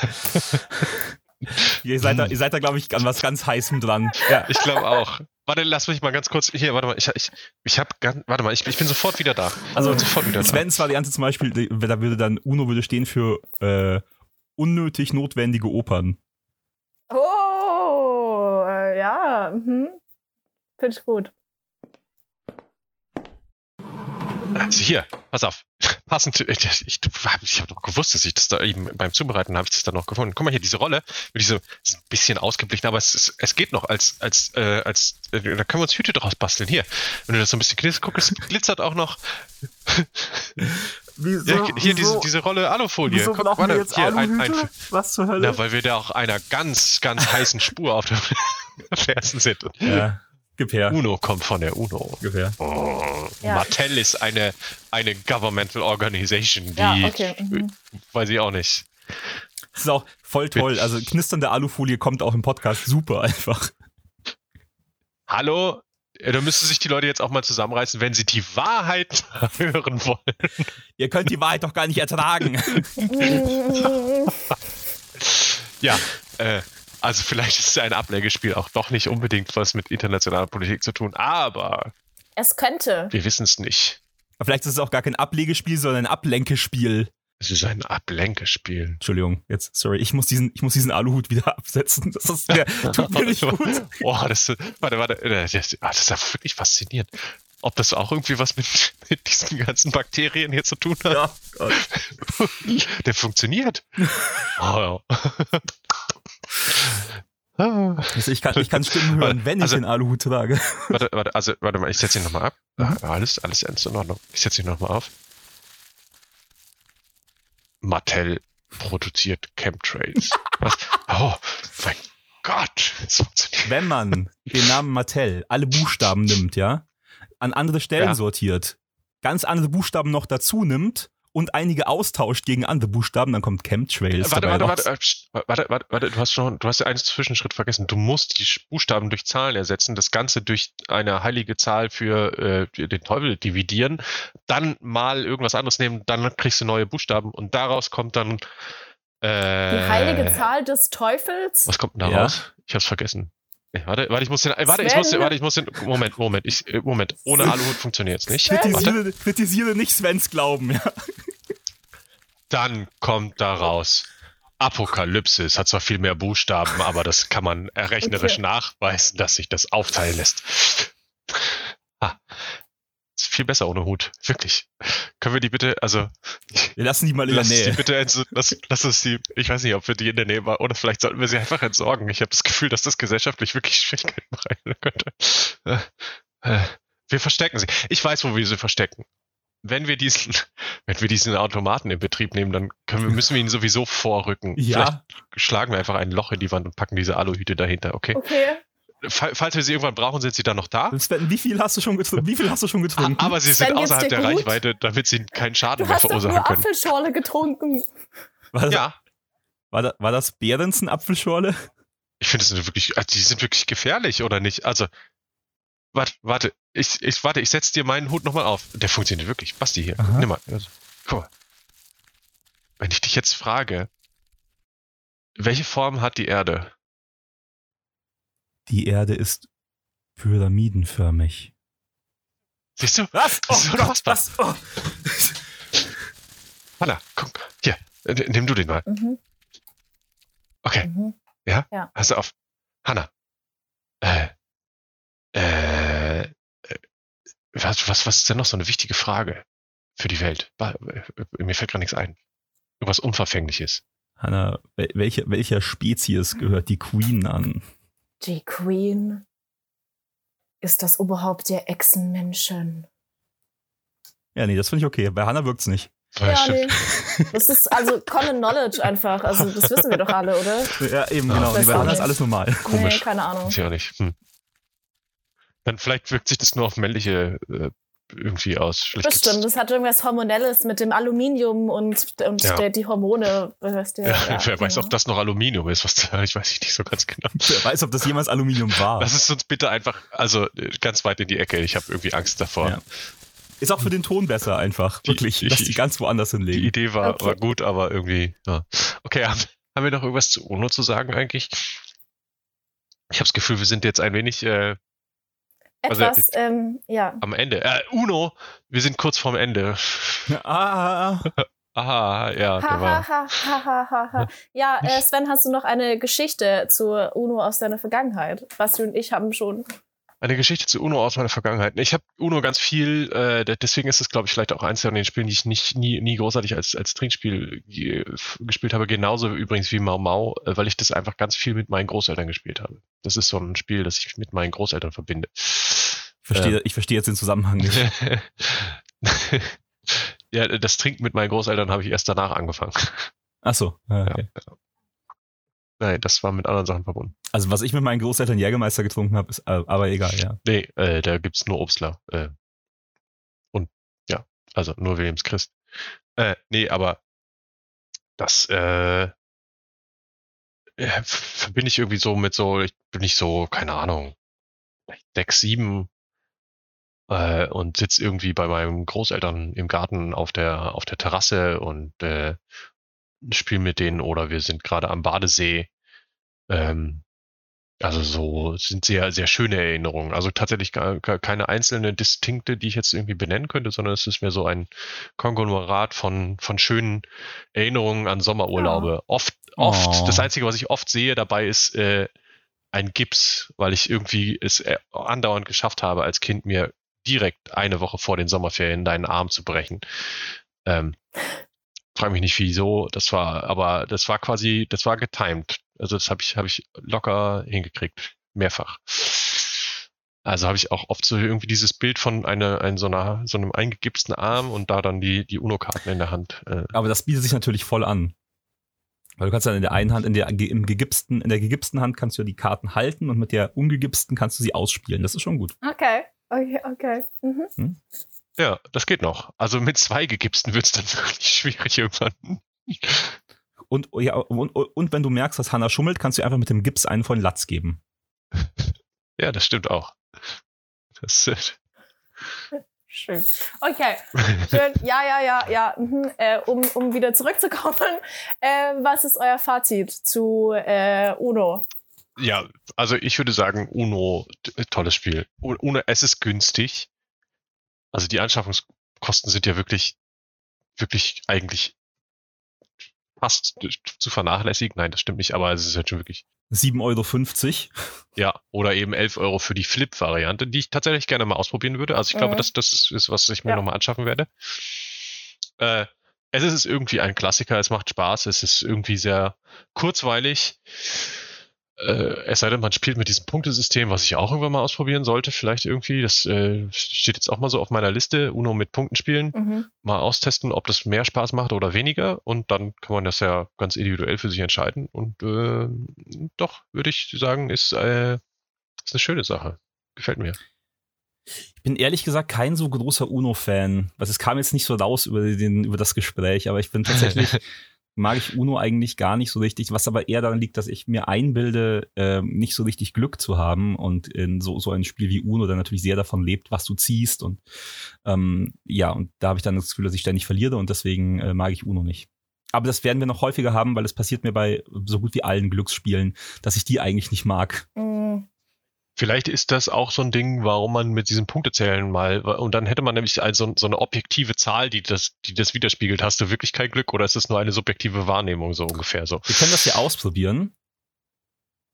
ihr seid da, ihr seid da, glaube ich, an was ganz Heißem dran. Ja. ich glaube auch. Warte, lass mich mal ganz kurz. Hier, warte mal. Ich, ich, ich habe ganz. Warte mal, ich, ich bin sofort wieder da. Also, bin sofort wieder da. Svens Variante zum Beispiel, die- da würde dann, Uno würde stehen für äh, unnötig notwendige Opern. Ja. Mhm. Finde ich gut. Also hier, pass auf. Passend, ich, ich, ich habe doch gewusst, dass ich das da eben beim Zubereiten habe ich das dann noch gefunden. Guck mal hier, diese Rolle, diese ist ein bisschen ausgeblichen, aber es, ist, es geht noch als, als, äh, als, äh, da können wir uns Hüte draus basteln. Hier, wenn du das so ein bisschen glitzert, guck, es glitzert auch noch. Ja, hier diese, diese Rolle Alufolie. Guck, warte, hier, ein, ein, Was zur Hölle? na, weil wir da auch einer ganz, ganz heißen Spur auf der Fersen sind. ja, gib her. Uno kommt von der Uno. Gib her. Oh, Ja. Mattel ist eine, eine governmental organization, die, Ja, okay. Mhm. weiß ich auch nicht. Das ist auch voll toll. Also knisternde Alufolie kommt auch im Podcast super einfach. Hallo? Da müssten sich die Leute jetzt auch mal zusammenreißen, wenn sie die Wahrheit hören wollen. Ihr könnt die Wahrheit doch gar nicht ertragen. Ja, äh, also vielleicht ist ein Ablegespiel auch doch nicht unbedingt was mit internationaler Politik zu tun, aber Es könnte. wir wissen es nicht. Vielleicht ist es auch gar kein Ablegespiel, sondern ein Ablenkespiel. Es ist ein Ablenkespiel. Entschuldigung, jetzt, sorry, ich muss diesen, ich muss diesen Aluhut wieder absetzen. Das ist, der tut mir nicht gut. Boah, das, warte, warte, äh, das, ah, das ist ja wirklich faszinierend. Ob das auch irgendwie was mit, mit diesen ganzen Bakterien hier zu tun hat? Ja, Gott. Der funktioniert. Oh, ja. Ah. Also ich, kann, ich kann Stimmen hören, wenn Also- ich den Aluhut trage. Warte, warte, also, warte mal, ich setze ihn nochmal ab. Mhm. Ah, Alles, alles ernst in Ordnung. Ich setze ihn nochmal auf. Mattel produziert Chemtrails. Was? Oh, mein Gott. Wenn man den Namen Mattel, alle Buchstaben nimmt, ja, an andere Stellen Ja. sortiert, ganz andere Buchstaben noch dazu nimmt und einige austauscht gegen andere Buchstaben, dann kommt Chemtrails Warte, dabei warte, raus. warte, äh, warte, warte, warte, du hast schon, du hast ja einen Zwischenschritt vergessen. Du musst die Buchstaben durch Zahlen ersetzen, das Ganze durch eine heilige Zahl für äh, den Teufel dividieren, dann mal irgendwas anderes nehmen, dann kriegst du neue Buchstaben und daraus kommt dann äh, Die heilige Zahl des Teufels. Was kommt denn da Ja. raus? Ich hab's vergessen. Warte, warte, ich muss den, warte, ich muss, den- warte, ich muss den, Moment, Moment, ich, äh, Moment, ohne Aluhut funktioniert's nicht. Sven. Warte, Kritisiere, kritisiere nicht Svens Glauben, ja. dann kommt da raus. Apokalypse. Es hat zwar viel mehr Buchstaben, aber das kann man rechnerisch Okay. nachweisen, dass sich das aufteilen lässt. Ah, viel besser ohne Hut. Wirklich. Können wir die bitte, also, Wir lassen die mal in der lass, uns die Nähe. bitte, ents- lass, lass uns die, ich weiß nicht, ob wir die in der Nähe waren, oder vielleicht sollten wir sie einfach entsorgen. Ich habe das Gefühl, dass das gesellschaftlich wirklich Schwierigkeiten bereiten könnte. Äh, äh, Wir verstecken sie. Ich weiß, wo wir sie verstecken. Wenn wir diesen, wenn wir diesen Automaten in Betrieb nehmen, dann können wir, müssen wir ihn sowieso vorrücken. Ja, Vielleicht schlagen wir einfach ein Loch in die Wand und packen diese Aluhüte dahinter, okay? Okay. Fall- Falls wir sie irgendwann brauchen, sind sie dann noch da. Sven, wie viel hast du schon getrunken? Wie viel hast du schon getrunken? Aber sie Sven, sind außerhalb der gut? Reichweite, damit sie keinen Schaden Du mehr verursachen nur können. Apfelschorle getrunken. war, das, Ja, war, da, war das Behrensen Apfelschorle? ich finde, das sind wirklich, also die sind wirklich gefährlich, oder nicht? Also, warte, warte, ich, ich, warte, ich setz dir meinen Hut nochmal auf. Der funktioniert wirklich. Basti hier, Aha. nimm mal. Guck mal. Wenn ich dich jetzt frage, welche Form hat die Erde? Die Erde ist pyramidenförmig. Siehst du? Was? Das ist Oh Gott, unfassbar. was? Oh. Hanna, guck, hier, äh, nimm du den mal. Mhm. Okay, Mhm. pass auf. Hanna, äh, äh, äh, was, was, was ist denn noch so eine wichtige Frage für die Welt? Äh, Mir fällt gerade nichts ein. Irgendwas Unverfängliches. Hanna, wel- welche, welcher Spezies gehört die Queen an? Die Queen. Ist das überhaupt der Echsenmenschen? Ja, nee, das finde ich okay. Bei Hanna wirkt's nicht. Ja, stimmt. nee. Das ist also Common Knowledge einfach. Also, das wissen wir doch alle, oder? Ja, eben, genau. Nee, bei auch Hanna ist alles normal. Komisch. Nee, keine Ahnung. Ich auch nicht. Hm. Dann vielleicht wirkt sich das nur auf männliche äh, irgendwie aus. Vielleicht Bestimmt, das hat irgendwas Hormonelles mit dem Aluminium und, und Ja. der, die Hormone. Weißt du, Ja, wer weiß, genau. ob das noch Aluminium ist, was da, ich weiß nicht so ganz genau. Wer weiß, ob das jemals Aluminium war. Lass es uns bitte einfach, also äh, ganz weit in die Ecke. Ich habe irgendwie Angst davor. Ja. Ist auch für den Ton besser einfach. Die- Wirklich. Lass ich- die ganz woanders Die hinlegen. Idee war, Okay. war gut, aber irgendwie, ja. Okay, haben, haben wir noch irgendwas zu UNO zu sagen eigentlich? Ich habe das Gefühl, wir sind jetzt ein wenig äh, also- Etwas, ähm, ja. am Ende. Äh, UNO, wir sind kurz vorm Ende. Ah, Aha, ja, Ha, der ha, war. ha, ha, ha, ha, ha. Ja, äh, Sven, hast du noch eine Geschichte zur UNO aus deiner Vergangenheit? Basti und ich haben schon. Eine Geschichte zu UNO aus meiner Vergangenheit. Ich habe UNO ganz viel, äh, de- deswegen ist es, glaube ich, vielleicht auch eins von den Spielen, die ich nicht nie, nie großartig als, als Trinkspiel gespielt habe. Genauso übrigens wie Mau Mau, äh, weil ich das einfach ganz viel mit meinen Großeltern gespielt habe. Das ist so ein Spiel, das ich mit meinen Großeltern verbinde. Ich verstehe, Ähm. ich verstehe jetzt den Zusammenhang nicht. ja, das Trinken mit meinen Großeltern habe ich erst danach angefangen. Ach so. ah, okay. Nein, das war mit anderen Sachen verbunden. Also was ich mit meinen Großeltern Jägermeister getrunken habe, ist äh, aber egal, ja. Nee, äh, da gibt's nur Obstler. Äh, und ja, also nur Williams Christ. Äh, nee, aber das äh, verbinde ich irgendwie so mit so, ich bin nicht so, keine Ahnung, sechs, sieben äh, und sitz irgendwie bei meinen Großeltern im Garten auf der auf der Terrasse und äh, spiele mit denen oder wir sind gerade am Badesee. Ähm, also so sind sehr, sehr schöne Erinnerungen. Also tatsächlich gar, gar keine einzelne distinkte, die ich jetzt irgendwie benennen könnte, sondern es ist mehr so ein Konglomerat von, von schönen Erinnerungen an Sommerurlaube. Oft, oft, Oh. das Einzige, was ich oft sehe dabei ist äh, ein Gips, weil ich irgendwie es äh, andauernd geschafft habe, als Kind mir direkt eine Woche vor den Sommerferien deinen Arm zu brechen. Ähm, frag mich nicht wieso, das war, aber das war quasi, das war getimed. Also das habe ich, habe ich locker hingekriegt. Mehrfach. Also habe ich auch oft so irgendwie dieses Bild von einer, ein, so, einer, so einem eingegipsten Arm und da dann die, die UNO-Karten in der Hand. Äh, Aber das bietet sich natürlich voll an. Weil du kannst dann in der einen Hand, in der, im gegipsten, in der gegipsten Hand kannst du ja die Karten halten und mit der ungegipsten kannst du sie ausspielen. Das ist schon gut. Okay, okay, okay. Mhm. ja, das geht noch. Also mit zwei gegipsten wird es dann wirklich schwierig irgendwann. Und, ja, und, und wenn du merkst, dass Hannah schummelt, kannst du einfach mit dem Gips einen von Latz geben. Ja, das stimmt auch. Das, äh, Schön. Okay, schön. Ja, ja, ja, ja. Mhm. Äh, um, um wieder zurückzukommen, äh, was ist euer Fazit zu äh, UNO? Ja, also ich würde sagen, Uno, tolles Spiel. Uno, es ist günstig. Also die Anschaffungskosten sind ja wirklich, wirklich eigentlich fast zu vernachlässigen. Nein, das stimmt nicht, aber es ist halt schon wirklich 7,50 Euro. Ja, oder eben 11 Euro für die Flip-Variante, die ich tatsächlich gerne mal ausprobieren würde. Also ich glaube, Mhm. das, das ist, ist, was ich mir Ja. nochmal anschaffen werde. Äh, es ist irgendwie ein Klassiker, es macht Spaß, es ist irgendwie sehr kurzweilig. Äh, es sei denn, man spielt mit diesem Punktesystem, was ich auch irgendwann mal ausprobieren sollte, vielleicht irgendwie. Das äh, steht jetzt auch mal so auf meiner Liste, Uno mit Punkten spielen Mhm. mal austesten, ob das mehr Spaß macht oder weniger. Und dann kann man das ja ganz individuell für sich entscheiden. Und äh, doch, würde ich sagen, ist, äh, ist eine schöne Sache. Gefällt mir. Ich bin ehrlich gesagt kein so großer Uno-Fan. Also es kam jetzt nicht so raus über, den, über das Gespräch, aber ich bin tatsächlich, mag ich Uno eigentlich gar nicht so richtig, was aber eher daran liegt, dass ich mir einbilde, ähm, nicht so richtig Glück zu haben und in so, so ein Spiel wie Uno dann natürlich sehr davon lebt, was du ziehst und ähm, ja, und da habe ich dann das Gefühl, dass ich ständig verliere und deswegen äh, mag ich Uno nicht. Aber das werden wir noch häufiger haben, weil es passiert mir bei so gut wie allen Glücksspielen, dass ich die eigentlich nicht mag. Mhm. Vielleicht ist das auch so ein Ding, warum man mit diesem Punktezählen mal, und dann hätte man nämlich also so eine objektive Zahl, die das, die das widerspiegelt. Hast du wirklich kein Glück oder ist es nur eine subjektive Wahrnehmung so ungefähr so? Wir können das ja ausprobieren.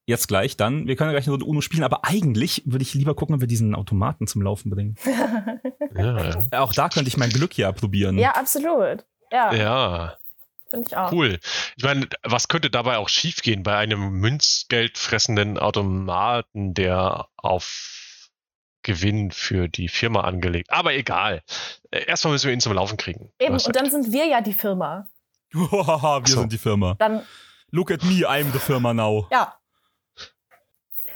Jetzt gleich dann. Wir können ja gleich eine Runde Uno spielen, aber eigentlich würde ich lieber gucken, ob wir diesen Automaten zum Laufen bringen. Ja, Auch da könnte ich mein Glück ja probieren. ja, absolut. Ja, ja. Finde ich auch. Cool. Ich meine, was könnte dabei auch schiefgehen bei einem münzgeldfressenden Automaten, der auf Gewinn für die Firma angelegt? Aber egal. Äh, Erstmal müssen wir ihn zum Laufen kriegen. Eben, und dann sind wir ja die Firma. wir so. sind die Firma. Dann, Look at me, I'm the Firma now. ja.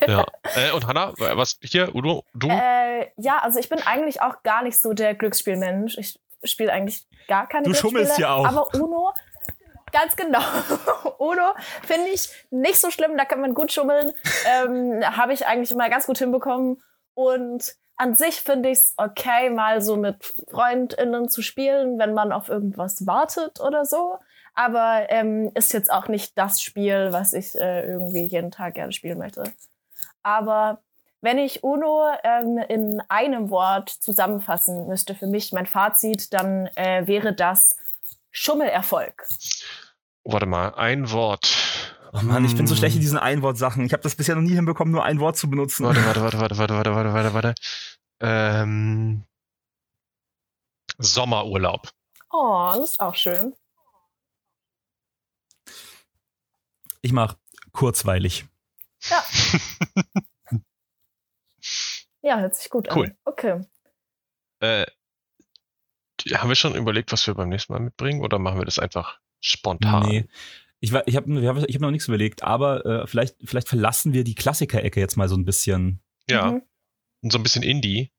ja. Äh, und Hanna, was hier, Udo, du? Äh, ja, also ich bin eigentlich auch gar nicht so der Glücksspielmensch. Ich spiele eigentlich gar keine Du Glücksspiele. schummelst ja auch. Aber Uno, ganz genau. Uno finde ich nicht so schlimm, da kann man gut schummeln. ähm, Habe ich eigentlich immer ganz gut hinbekommen. Und an sich finde ich es okay, mal so mit FreundInnen zu spielen, wenn man auf irgendwas wartet oder so. Aber ähm, ist jetzt auch nicht das Spiel, was ich äh, irgendwie jeden Tag gerne spielen möchte. Aber wenn ich Uno ähm, in einem Wort zusammenfassen müsste für mich, mein Fazit, dann äh, wäre das Schummelerfolg. Warte mal, ein Wort. Oh Mann, ich bin so Hm. schlecht in diesen Einwortsachen. Ich habe das bisher noch nie hinbekommen, nur ein Wort zu benutzen. Warte, warte, warte, warte, warte, warte, warte, warte, warte. Ähm, Sommerurlaub. Oh, das ist auch schön. Ich mach kurzweilig. Ja. ja, hört sich gut Cool. an. Okay. Äh, haben wir schon überlegt, was wir beim nächsten Mal mitbringen oder machen wir das einfach spontan? Nee. Ich, ich habe ich hab noch nichts überlegt, aber äh, vielleicht, vielleicht verlassen wir die Klassiker-Ecke jetzt mal so ein bisschen. Ja, Mhm. und so ein bisschen Indie.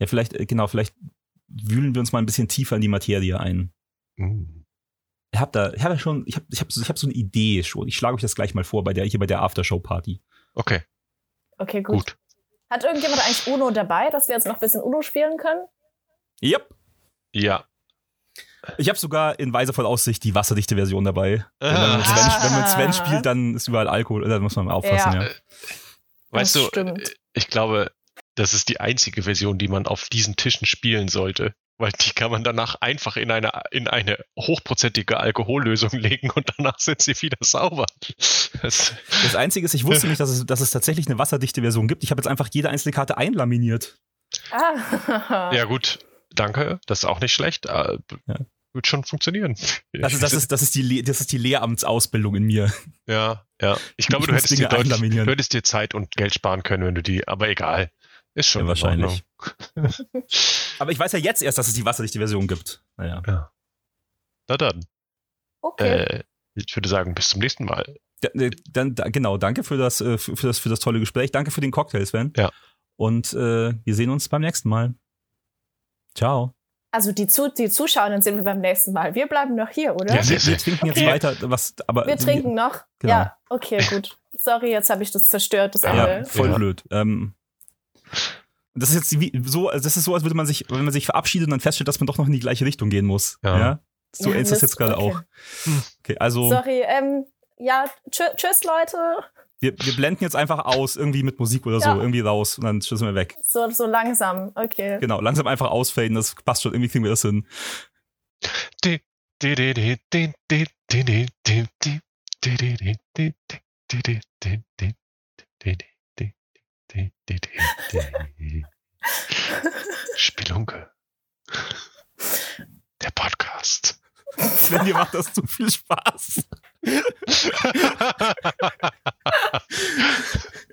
Ja, vielleicht, äh, genau, vielleicht wühlen wir uns mal ein bisschen tiefer in die Materie ein. Mm. Ich habe da, ich habe ja schon, ich habe, ich habe, so, ich habe so eine Idee schon. Ich schlage euch das gleich mal vor bei der hier bei der Aftershow-Party. Okay, Okay, gut. gut. Hat irgendjemand eigentlich Uno dabei, dass wir jetzt noch ein bisschen Uno spielen können? Yep. Ja. Ich habe sogar in weiser Aussicht die wasserdichte Version dabei. Wenn man, mit Ah. Sven, wenn man Sven spielt, dann ist überall Alkohol. Da muss man mal aufpassen, ja. Ja. Weißt Das du, stimmt. äh, ich glaube, das ist die einzige Version, die man auf diesen Tischen spielen sollte. Weil die kann man danach einfach in eine, in eine hochprozentige Alkohollösung legen und danach sind sie wieder sauber. Das, Das Einzige ist, ich wusste nicht, dass es, dass es tatsächlich eine wasserdichte Version gibt. Ich habe jetzt einfach jede einzelne Karte einlaminiert. Ah. ja gut, danke, das ist auch nicht schlecht. Äh, Ja. wird schon funktionieren. Das ist, das ist, das ist, die, das ist die Lehramtsausbildung in mir. ja, ja. Ich glaube, Ich du hättest dir, deutlich, du hättest dir Zeit und Geld sparen können, wenn du die, aber egal. Ist schon Ja, in wahrscheinlich. Aber ich weiß ja jetzt erst, dass es die wasserdichte Version gibt. Naja. Na dann, Okay. äh, ich würde sagen, bis zum nächsten Mal. Da- äh, Dann, da, genau, danke für das, äh, für, für das, für das tolle Gespräch. Danke für den Cocktail, Sven. Ja. Und äh, wir sehen uns beim nächsten Mal. Ciao. Also die, Zu die Zuschauerinnen sehen wir beim nächsten Mal. Wir bleiben noch hier, oder? Ja, Wir, wir trinken jetzt Okay. weiter, was, aber wir trinken noch. Genau. Ja, okay, gut. Sorry, jetzt habe ich das zerstört, das Ja, Ende. voll Ja. blöd. Ähm, das ist jetzt wie, so, also das ist so, als würde man sich, wenn man sich verabschiedet und dann feststellt, dass man doch noch in die gleiche Richtung gehen muss. Ja. Ja. So Ja, ist das jetzt gerade okay. auch. Okay, also Sorry, ähm, ja, tschü tschüss, Leute. Wir, wir blenden jetzt einfach aus, irgendwie mit Musik oder so, ja. irgendwie raus und dann schießen wir weg. So, so langsam, okay. Genau, langsam einfach ausfaden, das passt schon, irgendwie kriegen wir das hin. Spelunke. Der Podcast. Sven, dir macht das zu viel Spaß.